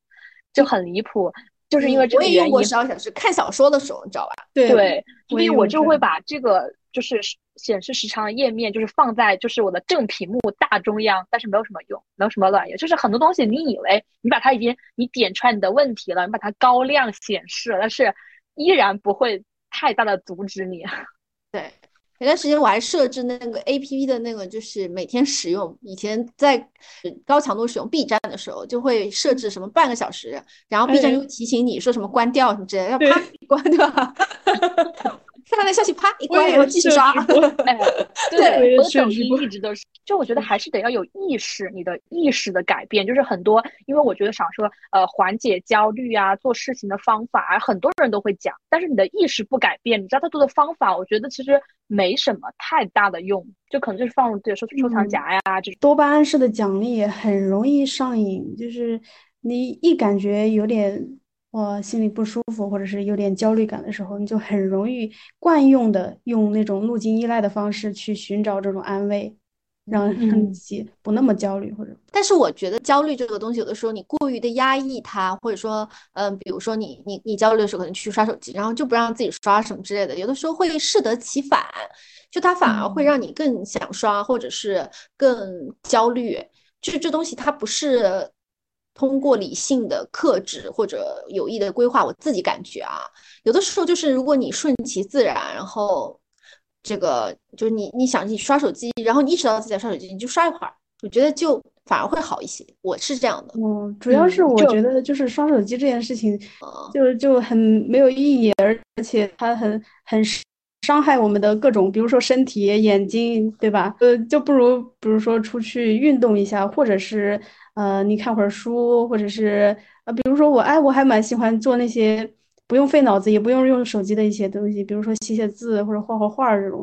就很离谱，就是因为这个原因。我也用过十二小时看小说的时候，你知道吧？对，所以我就会把这个。就是显示时长的页面，就是放在就是我的正屏幕大中央，但是没有什么用，没有什么卵用。就是很多东西，你以为你把它已经你点出来你的问题了，你把它高亮显示了，但是依然不会太大的阻止你。对，前段时间我还设置那个 A P P 的那个，就是每天使用。以前在高强度使用 B 站的时候，就会设置什么半个小时，然后 B 站就会提醒你说什么关掉什么之类的，要啪关对吧？看到那消息，啪一关，然后继续刷。哎，对，我的手机一直都是，就我觉得还是得要有意识，你的意识的改变，就是很多，因为我觉得想说，呃，缓解焦虑啊，做事情的方法，很多人都会讲，但是你的意识不改变，你知道他做的方法，我觉得其实没什么太大的用，就可能就是放入自己收收藏夹呀，这种。多巴胺式的奖励很容易上瘾，就是你一感觉有点。我心里不舒服，或者是有点焦虑感的时候，你就很容易惯用的用那种路径依赖的方式去寻找这种安慰，让自己不那么焦虑。或者，但是我觉得焦虑这个东西，有的时候你过于的压抑它，或者说，嗯，比如说你你你焦虑的时候可能去刷手机，然后就不让自己刷什么之类的，有的时候会适得其反，就它反而会让你更想刷，或者是更焦虑。就是这东西它不是。通过理性的克制或者有意的规划，我自己感觉啊，有的时候就是如果你顺其自然，然后这个就是你你想你刷手机，然后你意识到自己在刷手机，你就刷一会儿，我觉得就反而会好一些。我是这样的。嗯，主要是我觉得就是刷手机这件事情，就就很没有意义，而而且它很很伤害我们的各种，比如说身体、眼睛，对吧？呃，就不如比如说出去运动一下，或者是。呃，你看会儿书，或者是呃，比如说我，哎，我还蛮喜欢做那些不用费脑子，也不用用手机的一些东西，比如说写写字或者画画画这种。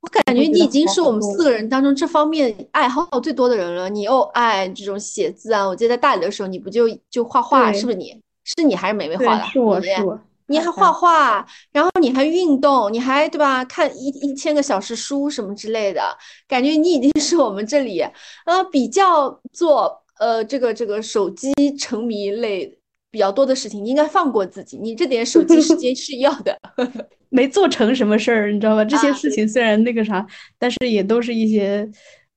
我感觉你已经是我们四个人当中这方面爱好最多的人了。你又爱这种写字啊，我记得在大理的时候，你不就就画画，是不是你？是你还是美美画的？是我是我。你还画画，然后你还运动，你还对吧？看一一千个小时书什么之类的，感觉你已经是我们这里呃比较做。呃，这个这个手机沉迷类比较多的事情，你应该放过自己。你这点手机时间是要的，没做成什么事儿，你知道吧？这些事情虽然那个啥，但是也都是一些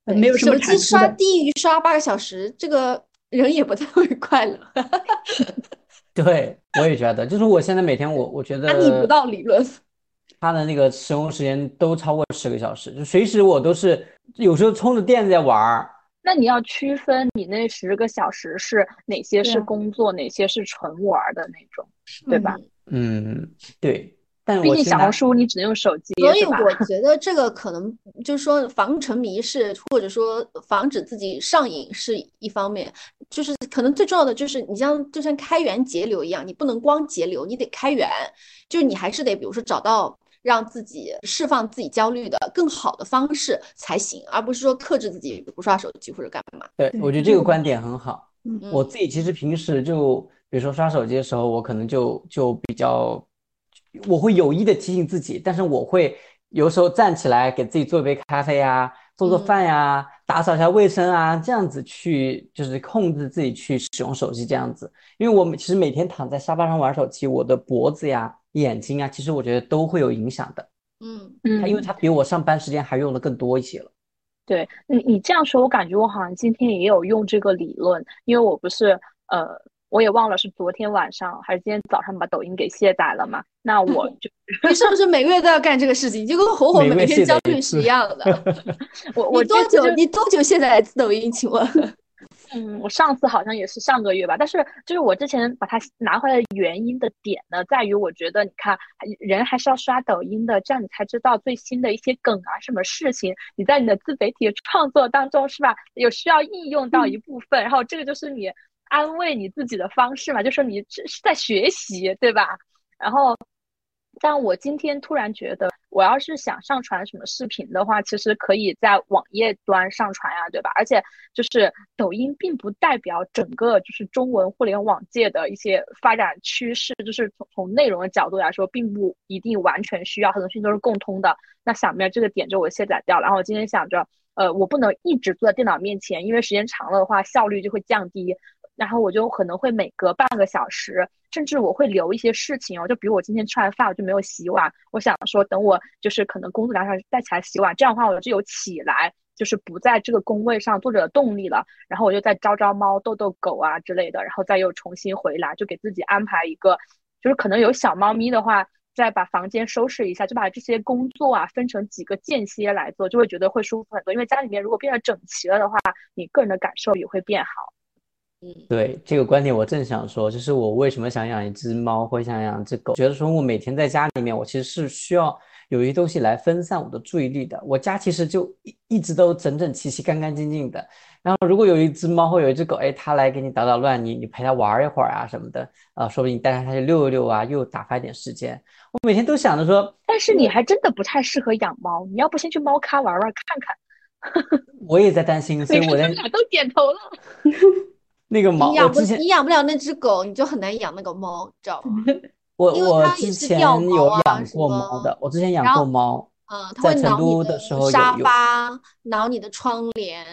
没有什么手机刷低于刷八个小时，这个人也不太会快乐。对，我也觉得，就是我现在每天我我觉得那你不到理论，他的那个使用时间都超过十个小时，就随时我都是有时候充着电在玩儿。那你要区分你那十个小时是哪些是工作，哪些是纯玩的那种，对吧？嗯，对。但毕竟小红书你只能用手机，所以我觉得这个可能就是说防沉迷是，或者说防止自己上瘾是一方面，就是可能最重要的就是你像就像开源节流一样，你不能光节流，你得开源，就是你还是得比如说找到。让自己释放自己焦虑的更好的方式才行，而不是说克制自己不刷手机或者干嘛。对，我觉得这个观点很好。我自己其实平时就，比如说刷手机的时候，我可能就就比较，我会有意的提醒自己，但是我会有时候站起来给自己做一杯咖啡呀，做做饭呀，打扫一下卫生啊，这样子去就是控制自己去使用手机这样子。因为我们其实每天躺在沙发上玩手机，我的脖子呀。眼睛啊，其实我觉得都会有影响的。嗯嗯，它因为它比我上班时间还用的更多一些了。对你，你这样说，我感觉我好像今天也有用这个理论，因为我不是呃，我也忘了是昨天晚上还是今天早上把抖音给卸载了嘛。那我 就你是不是每个月都要干这个事情？就跟火火每天焦虑是一样的。我我多久？你多久卸载一次抖音？请问？嗯，我上次好像也是上个月吧，但是就是我之前把它拿回来的原因的点呢，在于我觉得你看人还是要刷抖音的，这样你才知道最新的一些梗啊，什么事情，你在你的自媒体创作当中是吧，有需要应用到一部分，然后这个就是你安慰你自己的方式嘛，就说你这是在学习，对吧？然后，但我今天突然觉得，我要是想上传什么视频的话，其实可以在网页端上传呀，对吧？而且就是抖音并不代表整个就是中文互联网界的一些发展趋势，就是从从内容的角度来说，并不一定完全需要，很多事情都是共通的。那想面这个点就我卸载掉了，然后我今天想着，呃，我不能一直坐在电脑面前，因为时间长了的话，效率就会降低。然后我就可能会每隔半个小时，甚至我会留一些事情哦，就比如我今天吃完饭我就没有洗碗，我想说等我就是可能工作两小时再起来洗碗，这样的话我就有起来，就是不在这个工位上坐着的动力了，然后我就再招招猫、逗逗狗啊之类的，然后再又重新回来，就给自己安排一个，就是可能有小猫咪的话，再把房间收拾一下，就把这些工作啊分成几个间歇来做，就会觉得会舒服很多，因为家里面如果变得整齐了的话，你个人的感受也会变好。对这个观点，我正想说，就是我为什么想养一只猫或想养只狗，觉得说我每天在家里面，我其实是需要有一些东西来分散我的注意力的。我家其实就一一直都整整齐齐、干干净净的。然后如果有一只猫或有一只狗，哎，它来给你捣捣乱，你你陪它玩一会儿啊什么的，啊，说不定你带它去溜一溜啊，又打发一点时间。我每天都想着说，但是你还真的不太适合养猫，你要不先去猫咖玩玩看看。我也在担心，所以我在俩都点头了。那个猫，你养不我之前你养不了那只狗，你就很难养那个猫，你知道吗？我因为我之前有啊养过猫的，我之前养过猫，嗯，它会挠你的沙发，挠你的窗帘，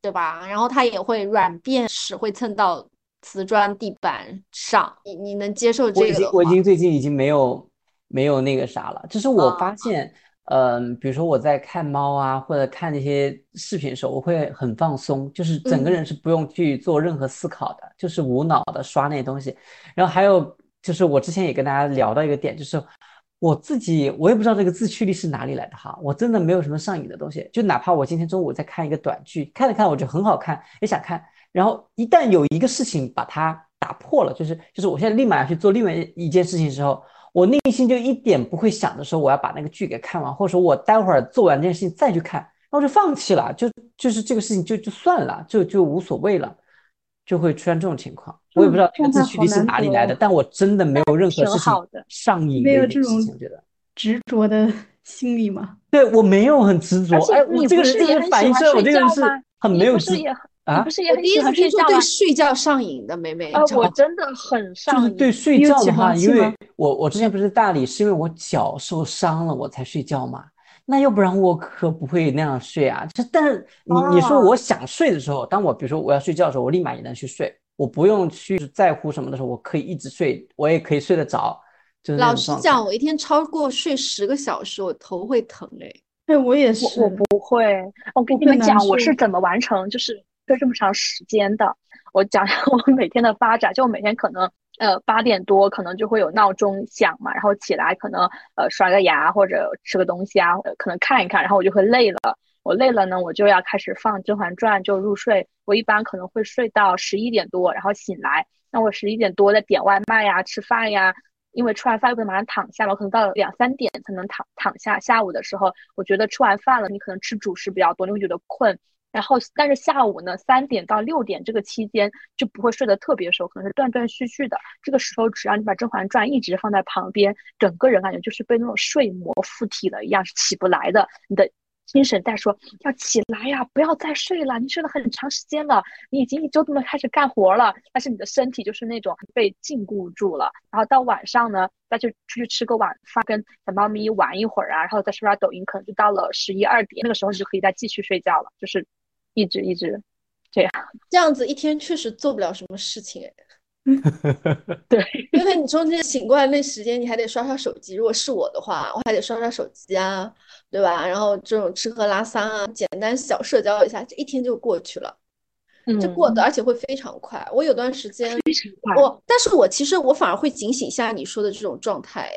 对吧？然后它也会软便屎，会蹭到瓷砖地板上。你你能接受这个我已？经我已经最近已经没有没有那个啥了，就是我啊发现，嗯、比如说我在看猫啊，或者看那些视频的时候，我会很放松，就是整个嗯人是不用去做任何思考的，就是无脑的刷那些东西。然后还有就是我之前也跟大家聊到一个点，就是我自己我也不知道这个自驱力是哪里来的哈，我真的没有什么上瘾的东西，就哪怕我今天中午在看一个短剧，看了看我觉得很好看，也想看，然后一旦有一个事情把它打破了，就是就是我现在立马要去做另外一件事情的时候，我内心就一点不会想着说我要把那个剧给看完，或者说我待会儿做完这件事情再去看，然后就放弃了，就就是这个事情就就算了，就就无所谓了，就会出现这种情况。我也不知道这个自驱力是哪里来的，但我真的没有任何事情上瘾的一件这种事情，我觉得。执着的心理吗？对我没有很执着哎，我这个人就是反映出来我这个人是很没有执不是也很啊不是也第一很喜欢次听说对睡觉吗？睡觉上瘾的，美美。啊，我真的很上瘾。就是对睡觉的话，因为我我之前不是大理，是因为我脚受伤了我才睡觉嘛。那要不然我可不会那样睡啊。就但是你你说哦我想睡的时候，当我比如说我要睡觉的时候，我立马也能去睡，我不用去在乎什么的时候，我可以一直睡，我也可以睡得着。就是老实讲，我一天超过睡十个小时，我头会疼哎。对，我也是。我我不会，我跟你们讲，我是怎么完成就是睡这么长时间的。我讲一下我每天的发展，就我每天可能呃八点多可能就会有闹钟响嘛，然后起来可能呃刷个牙或者吃个东西啊，可能看一看，然后我就会累了。我累了呢，我就要开始放《甄嬛传》就入睡。我一般可能会睡到十一点多，然后醒来。那我十一点多再点外卖呀、吃饭呀，因为吃完饭又不能马上躺下嘛，我可能到两三点才能躺躺下。下午的时候，我觉得吃完饭了，你可能吃主食比较多，你会觉得困。然后，但是下午呢，三点到六点这个期间就不会睡得特别熟，可能是断断续续的。这个时候，只要你把《甄嬛传》一直放在旁边，整个人感觉就是被那种睡魔附体了一样，是起不来的。你的精神在说要起来呀，不要再睡了，你睡了很长时间了，你已经一周这么开始干活了，但是你的身体就是那种被禁锢住了。然后到晚上呢，再去出去吃个晚饭，跟小猫咪玩一会儿啊，然后再刷刷抖音，可能就到了十一二点，那个时候你就可以再继续睡觉了，就是一直一直这样。这样子一天确实做不了什么事情哎。对，因为你中间醒过来那时间，你还得刷刷手机。如果是我的话，我还得刷刷手机啊，对吧？然后这种吃喝拉撒啊，简单小社交一下，这一天就过去了。这过得，而且会非常快。我有段时间，我，但是我其实我反而会警醒一下你说的这种状态。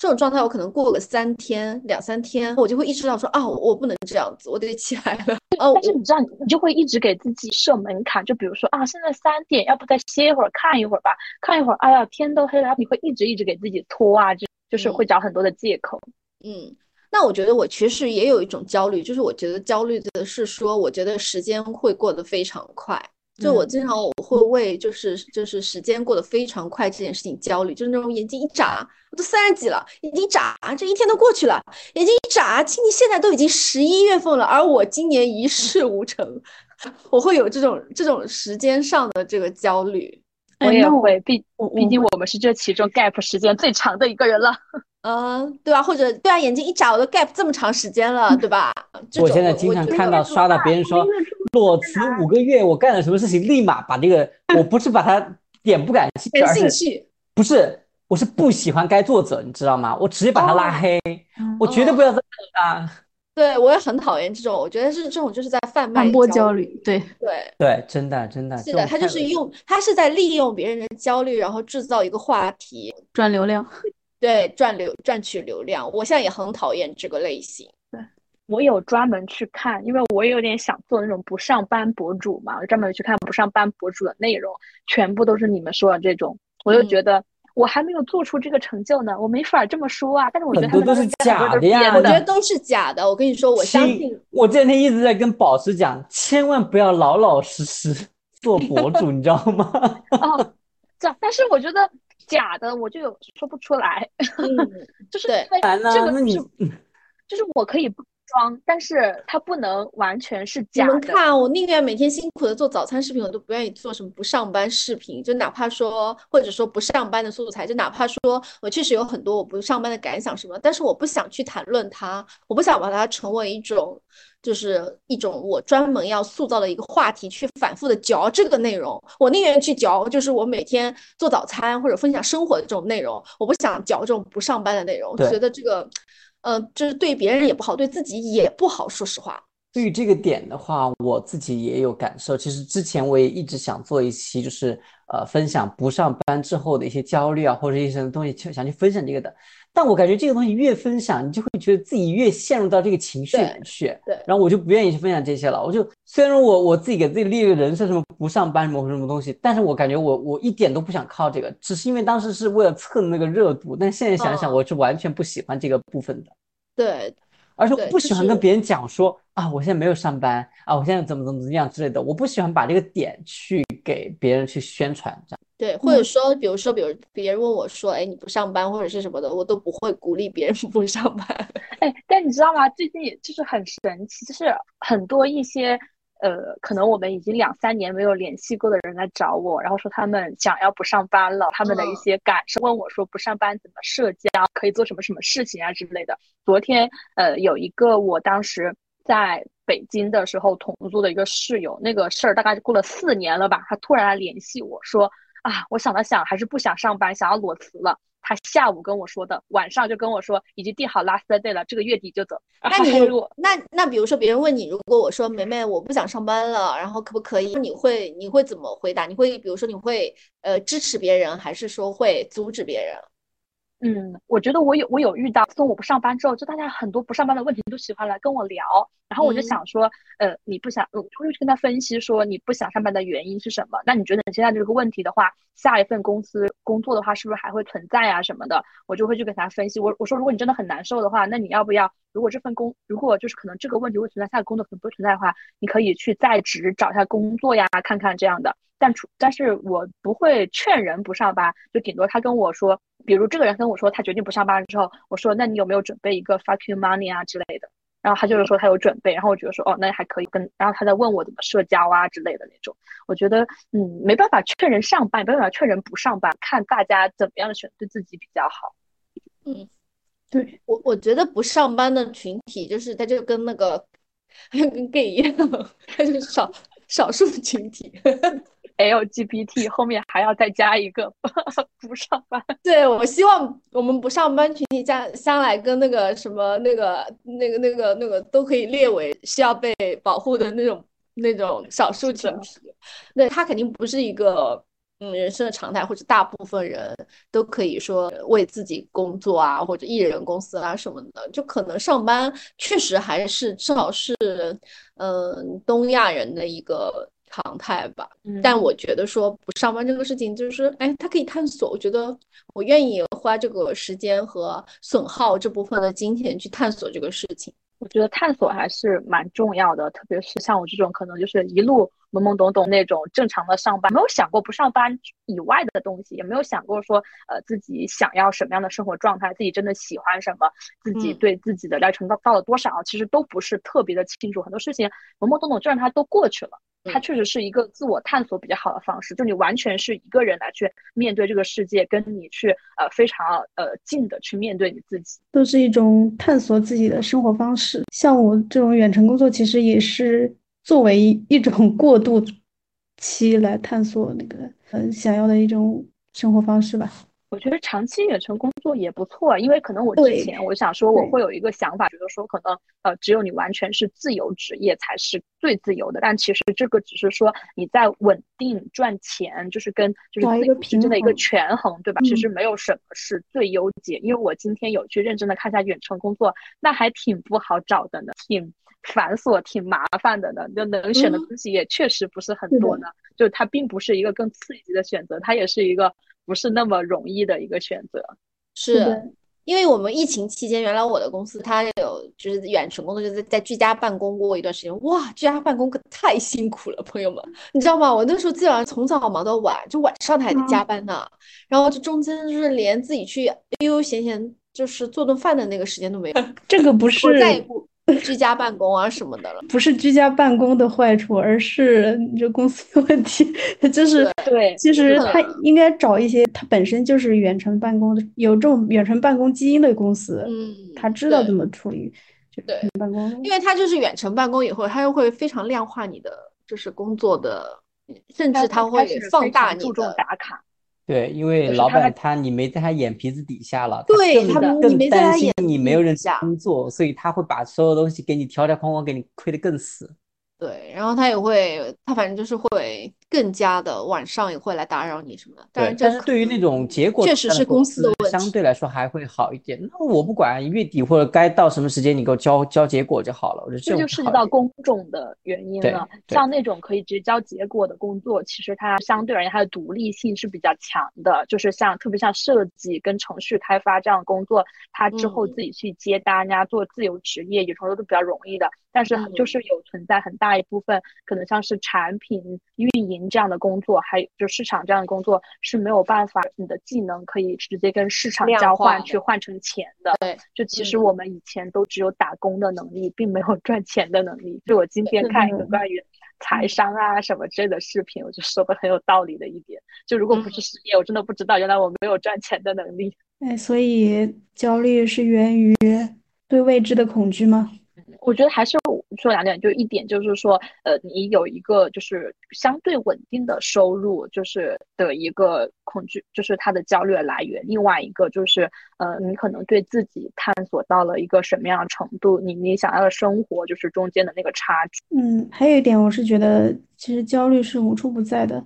这种状态，我可能过个三天、两三天，我就会意识到说啊，我不能这样子，我得起来了。哦，但是你知道，你就会一直给自己设门槛，就比如说啊，现在三点，要不再歇一会儿，看一会儿吧，看一会儿，哎呀，天都黑了，你会一直一直给自己拖啊，就就是会找很多的借口。嗯，那我觉得我其实也有一种焦虑，就是我觉得焦虑的是说，我觉得时间会过得非常快。就我经常我会为就是就是时间过得非常快这件事情焦虑，就是那种眼睛一眨，我都三十几了，眼睛一眨，这一天都过去了，眼睛一眨，亲戚现在都已经十一月份了，而我今年一事无成，我会有这种这种时间上的这个焦虑。我也会，毕毕竟我们是这其中 gap 时间最长的一个人了。嗯，对吧？或者对啊，眼睛一眨，我都 gap 这么长时间了，对吧？我现在经常看到刷到别人说裸辞五个月，我干了什么事情，立马把这个，我不是把他点不感兴趣，而是不是，我是不喜欢该作者，你知道吗？我直接把他拉黑，我绝对不要再啊。对，我也很讨厌这种，我觉得是这种就是在贩卖焦虑，对。对。对，真的真的是的，他就是用他是在利用别人的焦虑，然后制造一个话题赚流量。对，赚流赚取流量，我现在也很讨厌这个类型。对。我有专门去看，因为我也有点想做那种不上班博主嘛，我专门去看不上班博主的内容，全部都是你们说的这种，我就觉得我还没有做出这个成就呢，我没法这么说啊。但是我觉得很多都是假的呀，我觉得都是假的。我跟你说，我相信。我这两天一直在跟宝石讲，千万不要老老实实做博主，你知道吗？哦，这但是我觉得。假的我就有说不出来，就是因为这个是，就是我可以不装，但是它不能完全是假的。你们看，我宁愿每天辛苦的做早餐视频，我都不愿意做什么不上班视频。就哪怕说，或者说不上班的素材，就哪怕说我确实有很多我不上班的感想什么，但是我不想去谈论它，我不想把它成为一种。就是一种我专门要塑造的一个话题，去反复的嚼这个内容。我宁愿去嚼，就是我每天做早餐或者分享生活的这种内容。我不想嚼这种不上班的内容，觉得这个，呃，就是对别人也不好，对自己也不好。说实话，对于这个点的话，我自己也有感受。其实之前我也一直想做一期，就是呃，分享不上班之后的一些焦虑啊，或者一些东西，想去分享这个的。但我感觉这个东西越分享，你就会觉得自己越陷入到这个情绪里去。对，然后我就不愿意去分享这些了。我就虽然我我自己给自己立个人设，什么不上班什么什么东西，但是我感觉我我一点都不想靠这个，只是因为当时是为了蹭那个热度。但现在想想，我是完全不喜欢这个部分的。对，而且我不喜欢跟别人讲说啊，我现在没有上班啊，我现在怎么怎么怎么样之类的。我不喜欢把这个点去给别人去宣传这样。对，或者说，比如说，比如别人问我说：“哎，你不上班或者是什么的，我都不会鼓励别人不上班。”哎，但你知道吗？最近就是很神奇，就是很多一些呃，可能我们已经两三年没有联系过的人来找我，然后说他们想要不上班了，他们的一些感受，问我说不上班怎么社交，可以做什么什么事情啊之类的。昨天呃，有一个我当时在北京的时候同住的一个室友，那个事儿大概过了四年了吧，他突然来联系我说。啊，我想了想，还是不想上班，想要裸辞了。他下午跟我说的，晚上就跟我说已经定好 last day 了，这个月底就走。那你那那比如说别人问你，如果我说梅梅我不想上班了，然后可不可以？你会你会怎么回答？你会比如说你会呃支持别人，还是说会阻止别人？嗯，我觉得我有我有遇到，从我不上班之后，就大家很多不上班的问题都喜欢来跟我聊，然后我就想说，呃，你不想，我就去跟他分析说你不想上班的原因是什么？那你觉得你现在这个问题的话，下一份公司工作的话是不是还会存在啊什么的？我就会去给他分析。我我说如果你真的很难受的话，那你要不要？如果这份工，如果就是可能这个问题会存在，下个工作可能不会存在的话，你可以去在职找一下工作呀，看看这样的。但出，但是我不会劝人不上班，就顶多他跟我说，比如这个人跟我说他决定不上班之后，我说那你有没有准备一个 fuck you money 啊之类的，然后他就是说他有准备，然后我觉得说哦那还可以跟，然后他在问我怎么社交啊之类的那种，我觉得嗯没办法劝人上班，没办法劝人不上班，看大家怎么样的选对自己比较好。嗯，对我我觉得不上班的群体就是他就跟那个 跟 gay 一样，他就是少少数群体。LGBT 后面还要再加一个 不上班。对我希望我们不上班群体将将来跟那个什么那个那个那个那个都可以列为需要被保护的那种那种少数群体。对他肯定不是一个。嗯，人生的常态，或者大部分人都可以说为自己工作啊，或者艺人公司啊什么的，就可能上班确实还是至少是，嗯，东亚人的一个常态吧。但我觉得说不上班这个事情，就是哎，他可以探索。我觉得我愿意花这个时间和损耗这部分的金钱去探索这个事情。我觉得探索还是蛮重要的，特别是像我这种可能就是一路懵懵懂懂那种正常的上班，没有想过不上班以外的东西，也没有想过说呃自己想要什么样的生活状态，自己真的喜欢什么，自己对自己的要求到到了多少，其实都不是特别的清楚，很多事情懵懵懂懂就让它都过去了。它确实是一个自我探索比较好的方式，就你完全是一个人来去面对这个世界，跟你去呃非常呃近的去面对你自己，都是一种探索自己的生活方式。像我这种远程工作，其实也是作为一种过渡期来探索那个嗯想要的一种生活方式吧。我觉得长期远程工作也不错，因为可能我之前我想说我会有一个想法，觉得说可能呃只有你完全是自由职业才是最自由的，但其实这个只是说你在稳定赚钱，就是跟就是自由之间的一个权衡，对吧？其实没有什么是最优解，因为我今天有去认真的看一下远程工作，那还挺不好找的呢，挺繁琐、挺麻烦的呢，就能选的东西也确实不是很多呢，就它并不是一个更刺激的选择，它也是一个。不是那么容易的一个选择，是因为我们疫情期间，原来我的公司它有就是远程工作，就在在居家办公过一段时间。哇，居家办公可太辛苦了，朋友们，你知道吗？我那时候基本上从早忙到晚，就晚上他还得加班呢。然后这中间就是连自己去悠悠闲闲就是做顿饭的那个时间都没有。这个不是。居家办公啊什么的了，不是居家办公的坏处，而是你这公司的问题。就是对，其实他应该找一些他本身就是远程办公的，有这种远程办公基因的公司。嗯，他知道怎么处理对办公，因为他就是远程办公以后，他又会非常量化你的就是工作的，甚至他会放大你的打卡。对，因为老板他你没在他眼皮子底下了，对他更担心你没有认真工作，所以他会把所有东西给你条条框框，给你亏得更死。对，然后他也会，他反正就是会更加的晚上也会来打扰你什么的。但是，但是对于那种结果确实是公司的问题，相对来说还会好一点。那我不管月底或者该到什么时间，你给我交交结果就好了。我觉得这就涉及到工种的原因了。像那种可以直接交结果的工作，其实它相对而言它的独立性是比较强的。就是像特别像设计跟程序开发这样的工作，它之后自己去接单呀，做自由职业，有时候都比较容易的。但是就是有存在很大一部分，可能像是产品运营这样的工作，还有就市场这样的工作是没有办法，你的技能可以直接跟市场交换去换成钱的。对，就其实我们以前都只有打工的能力，并没有赚钱的能力。就我今天看一个关于财商啊什么之类的视频，我就说的很有道理的一点，就如果不是失业，我真的不知道原来我没有赚钱的能力。哎，所以焦虑是源于对未知的恐惧吗？我觉得还是说两点，就一点就是说，呃，你有一个就是相对稳定的收入，就是的一个恐惧，就是他的焦虑来源。另外一个就是，呃，你可能对自己探索到了一个什么样的程度，你你想要的生活就是中间的那个差距。嗯，还有一点，我是觉得其实焦虑是无处不在的。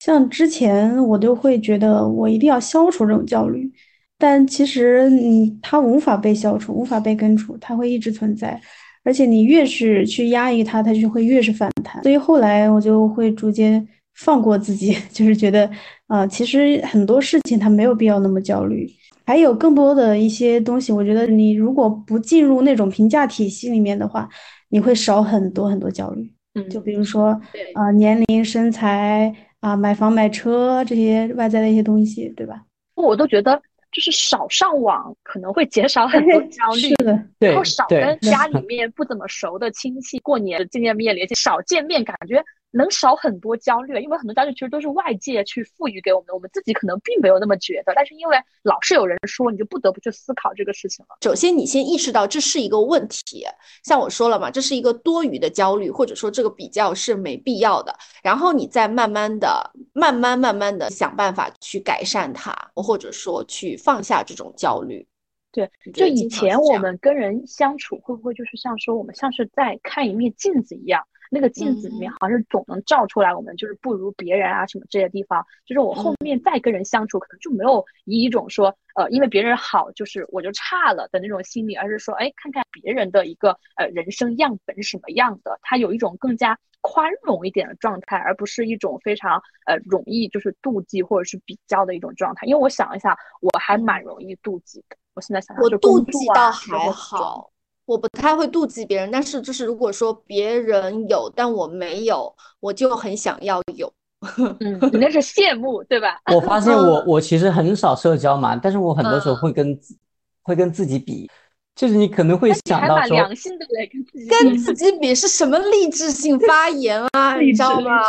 像之前我就会觉得我一定要消除这种焦虑，但其实嗯，它无法被消除，无法被根除，它会一直存在。而且你越是去压抑它，它就会越是反弹。所以后来我就会逐渐放过自己，就是觉得，啊，其实很多事情它没有必要那么焦虑。还有更多的一些东西，我觉得你如果不进入那种评价体系里面的话，你会少很多很多焦虑。嗯，就比如说，啊，年龄、身材啊，买房、买车这些外在的一些东西，对吧？我都觉得。就是少上网可能会减少 很多焦虑，然后少跟家里面不怎么熟的亲戚过年见见面联系，少见面感觉能少很多焦虑，因为很多焦虑其实都是外界去赋予给我们的，我们自己可能并没有那么觉得，但是因为老是有人说，你就不得不去思考这个事情了。首先，你先意识到这是一个问题，像我说了嘛，这是一个多余的焦虑，或者说这个比较是没必要的。然后你再慢慢的、慢慢、慢慢的想办法去改善它，或者说去放下这种焦虑。对，就以前我们跟人相处，会不会就是像说我们像是在看一面镜子一样？那个镜子里面好像是总能照出来我们就是不如别人啊什么这些地方。就是我后面再跟人相处，可能就没有以一种说呃因为别人好就是我就差了的那种心理，而是说哎看看别人的一个呃人生样本是什么样的，他有一种更加宽容一点的状态，而不是一种非常呃容易就是妒忌或者是比较的一种状态。因为我想一下，我还蛮容易妒忌的。我现在想想，我妒忌倒还好，我不太会妒忌别人。但是就是如果说别人有，但我没有，我就很想要有。嗯，你那是羡慕对吧？我发现我我其实很少社交嘛，但是我很多时候会跟会跟自己比，就是你可能会想到说，良心的嘞，跟自己跟自己比是什么励志性 发言啊？你知道吗？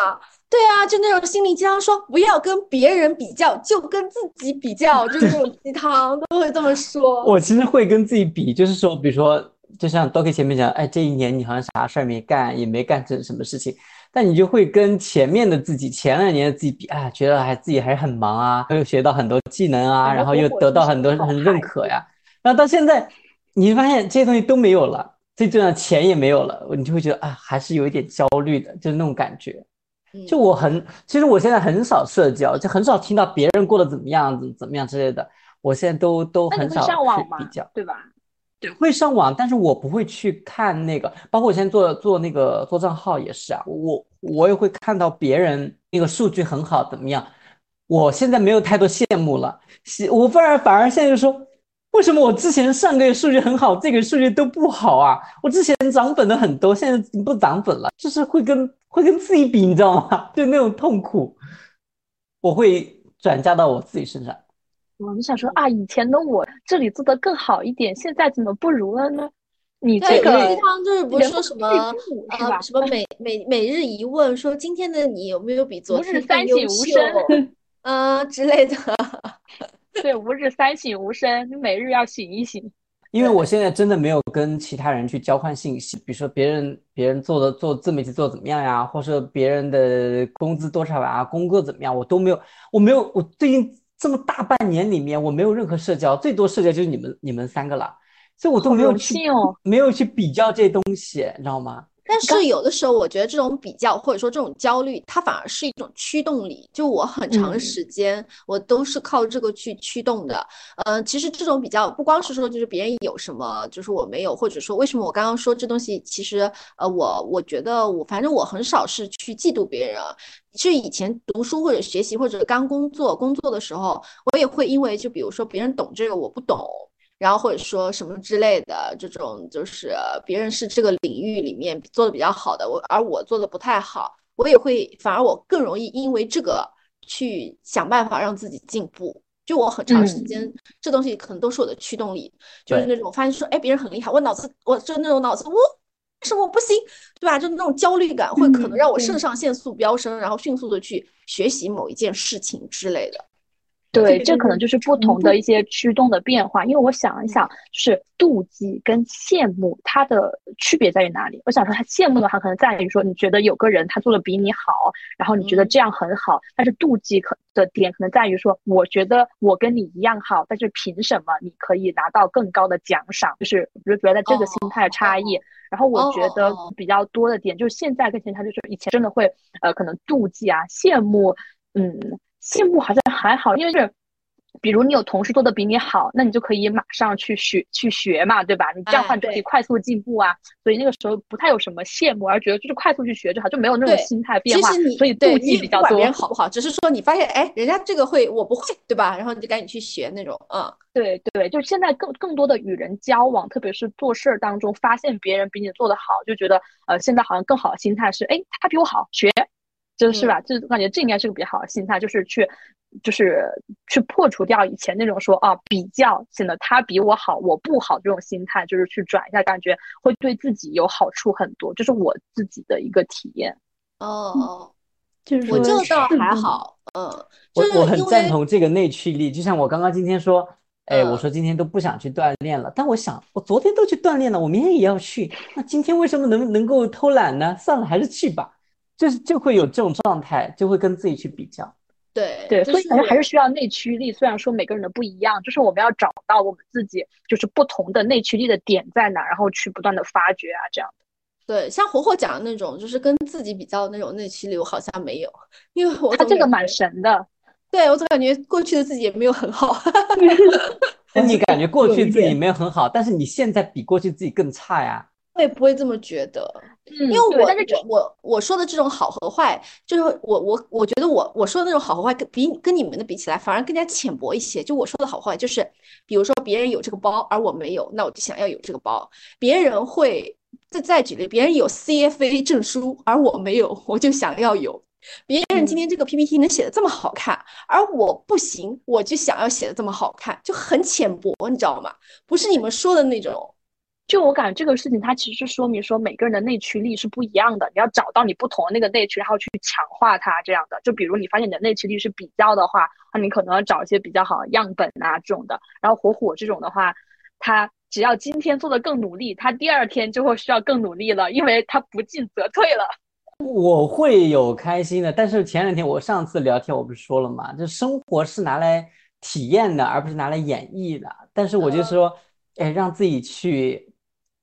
对啊，就那种心灵鸡汤，说不要跟别人比较，就跟自己比较，就这种鸡汤都会这么说。我其实会跟自己比，就是说，比如说，就像 Doki 前面讲，哎，这一年你好像啥事儿没干，也没干成什么事情，但你就会跟前面的自己，前两年的自己比，哎，觉得还自己还是很忙啊，又学到很多技能啊，然后又得到很多人认可呀。然后到现在，你发现这些东西都没有了，最重要钱也没有了，你就会觉得啊，还是有一点焦虑的，就是那种感觉。就我很，其实我现在很少社交，就很少听到别人过得怎么样怎么，怎么样之类的。我现在都都很少去比较，对吧？对，会上网，但是我不会去看那个。包括我现在做做那个做账号也是啊，我我也会看到别人那个数据很好怎么样。我现在没有太多羡慕了，我反而反而现在就说。为什么我之前上个月数据很好，这个数据都不好啊？我之前涨粉的很多，现在不涨粉了，就是会跟会跟自己比，你知道吗？就那种痛苦，我会转嫁到我自己身上。我们想说啊，以前的我这里做的更好一点，现在怎么不如了呢？你这个鸡汤就是不是说什么呃什么每每每日一问，说今天的你有没有比昨天更优秀？呃之类的。对，吾日三省吾身，你每日要醒一醒。因为我现在真的没有跟其他人去交换信息，比如说别人别人做的做自媒体做的怎么样呀，或者说别人的工资多少啊，工作怎么样，我都没有，我没有，我最近这么大半年里面，我没有任何社交，最多社交就是你们你们三个了，所以我都没有去，没有去比较这些东西，你知道吗？但是有的时候，我觉得这种比较或者说这种焦虑，它反而是一种驱动力。就我很长时间，我都是靠这个去驱动的。嗯，其实这种比较不光是说就是别人有什么，就是我没有，或者说为什么我刚刚说这东西，其实呃，我我觉得我反正我很少是去嫉妒别人。就以前读书或者学习或者刚工作工作的时候，我也会因为就比如说别人懂这个我不懂。然后或者说什么之类的，这种就是别人是这个领域里面做的比较好的，我而我做的不太好，我也会反而我更容易因为这个去想办法让自己进步。就我很长时间，这东西可能都是我的驱动力，就是那种发现说，哎，别人很厉害，我脑子我就那种脑子，我为什么我不行，对吧？就那种焦虑感会可能让我肾上腺素飙升，然后迅速的去学习某一件事情之类的。对，这可能就是不同的一些驱动的变化。因为我想一想，就是妒忌跟羡慕，它的区别在于哪里？我想说，他羡慕的话，可能在于说，你觉得有个人他做的比你好，然后你觉得这样很好。但是妒忌可的点可能在于说，我觉得我跟你一样好，但是凭什么你可以拿到更高的奖赏？就是我就觉得这个心态差异。然后我觉得比较多的点，就是现在跟前他就是以前真的会呃，可能妒忌啊、羡慕，嗯。羡慕好像还好，因为是，比如你有同事做的比你好，那你就可以马上去学去学嘛，对吧？你这样的话就可以快速进步啊。所以那个时候不太有什么羡慕，而觉得就是快速去学就好，就没有那种心态变化。其实你所以妒忌比较多。别人好不好，只是说你发现哎，人家这个会我不会，对吧？然后你就赶紧去学那种。嗯，对对，就是现在更更多的与人交往，特别是做事儿当中，发现别人比你做的好，就觉得呃，现在好像更好的心态是哎，他比我好，学。就是吧，就感觉这应该是个比较好的心态，就是去，就是去破除掉以前那种说啊比较显得他比我好，我不好这种心态，就是去转一下，感觉会对自己有好处很多，这是我自己的一个体验。哦哦，就是我这倒还好，嗯，我就是我很赞同这个内驱力，就像我刚刚今天说，哎，我嗯说今天都不想去锻炼了，但我想我昨天都去锻炼了，我明天也要去，那今天为什么能能够偷懒呢？算了，还是去吧，就是就会有这种状态，就会跟自己去比较。对对，所以感觉还是需要内驱力。虽然说每个人的不一样，就是我们要找到我们自己就是不同的内驱力的点在哪，然后去不断的发掘啊，这样。对，像火火讲的那种，就是跟自己比较的那种内驱力，我好像没有，因为我他这个蛮神的，对我总感觉过去的自己也没有很好。那你感觉过去自己没有很好，但是你现在比过去自己更差呀？我也不会这么觉得，嗯，因为我我我说的这种好和坏，就是我我我觉得我我说的那种好和坏，跟比跟你们的比起来，反而更加浅薄一些。就我说的好坏，就是比如说别人有这个包，而我没有，那我就想要有这个包；别人会再再举例，别人有 CFA 证书，而我没有，我就想要有。别人今天这个 PPT 能写的这么好看，而我不行，我就想要写的这么好看，就很浅薄，你知道吗？不是你们说的那种。就我感觉这个事情，它其实是说明说每个人的内驱力是不一样的，你要找到你不同的那个内驱，然后去强化它这样的。就比如你发现你的内驱力是比较的话，那你可能要找一些比较好的样本啊这种的。然后火火这种的话，他只要今天做的更努力，他第二天就会需要更努力了，因为他不进则退了。我会有开心的，但是前两天我上次聊天我不是说了嘛，就生活是拿来体验的，而不是拿来演绎的。但是我就说，哎，让自己去。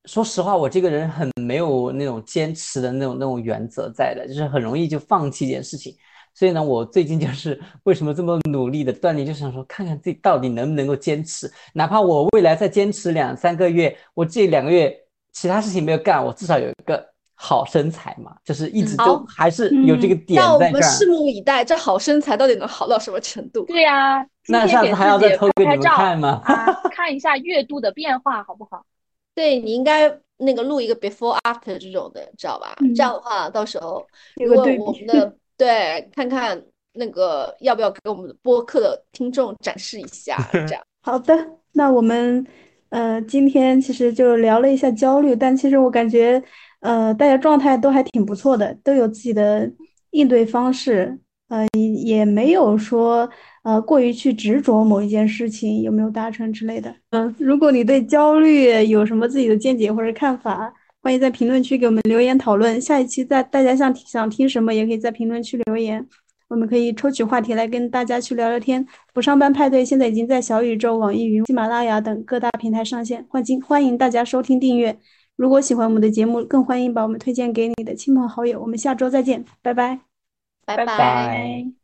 说实话，我这个人很没有那种坚持的那种那种原则在的，就是很容易就放弃一件事情。所以呢，我最近就是 为什么这么努力的锻炼，就想说看看自己到底能不能够坚持，哪怕我未来再坚持两三个月，我这两个月其他事情没有干，我至少有一个好身材嘛，就是一直好都还是有这个点在这儿。们拭目以待，这好身材到底能好到什么程度？对呀、今那天给下次还要自己再偷给你们拍拍照看吗？啊，看一下月度的变化好不好？对你应该那个录一个 before after 这种的，知道吧？嗯这样的话，到时候如果我们的对看看那个要不要给我们的播客的听众展示一下，这样。好的，那我们呃今天其实就聊了一下焦虑，但其实我感觉呃大家状态都还挺不错的，都有自己的应对方式，呃也没有说呃过于去执着某一件事情有没有达成之类的。嗯、如果你对焦虑有什么自己的见解或者看法，欢迎在评论区给我们留言讨论。下一期在大家想想听什么，也可以在评论区留言。我们可以抽取话题来跟大家去聊聊天。不上班派对现在已经在小宇宙、网易云、喜马拉雅等各大平台上线，欢迎欢迎大家收听订阅。如果喜欢我们的节目，更欢迎把我们推荐给你的亲朋好友。我们下周再见，拜拜。拜拜拜。拜。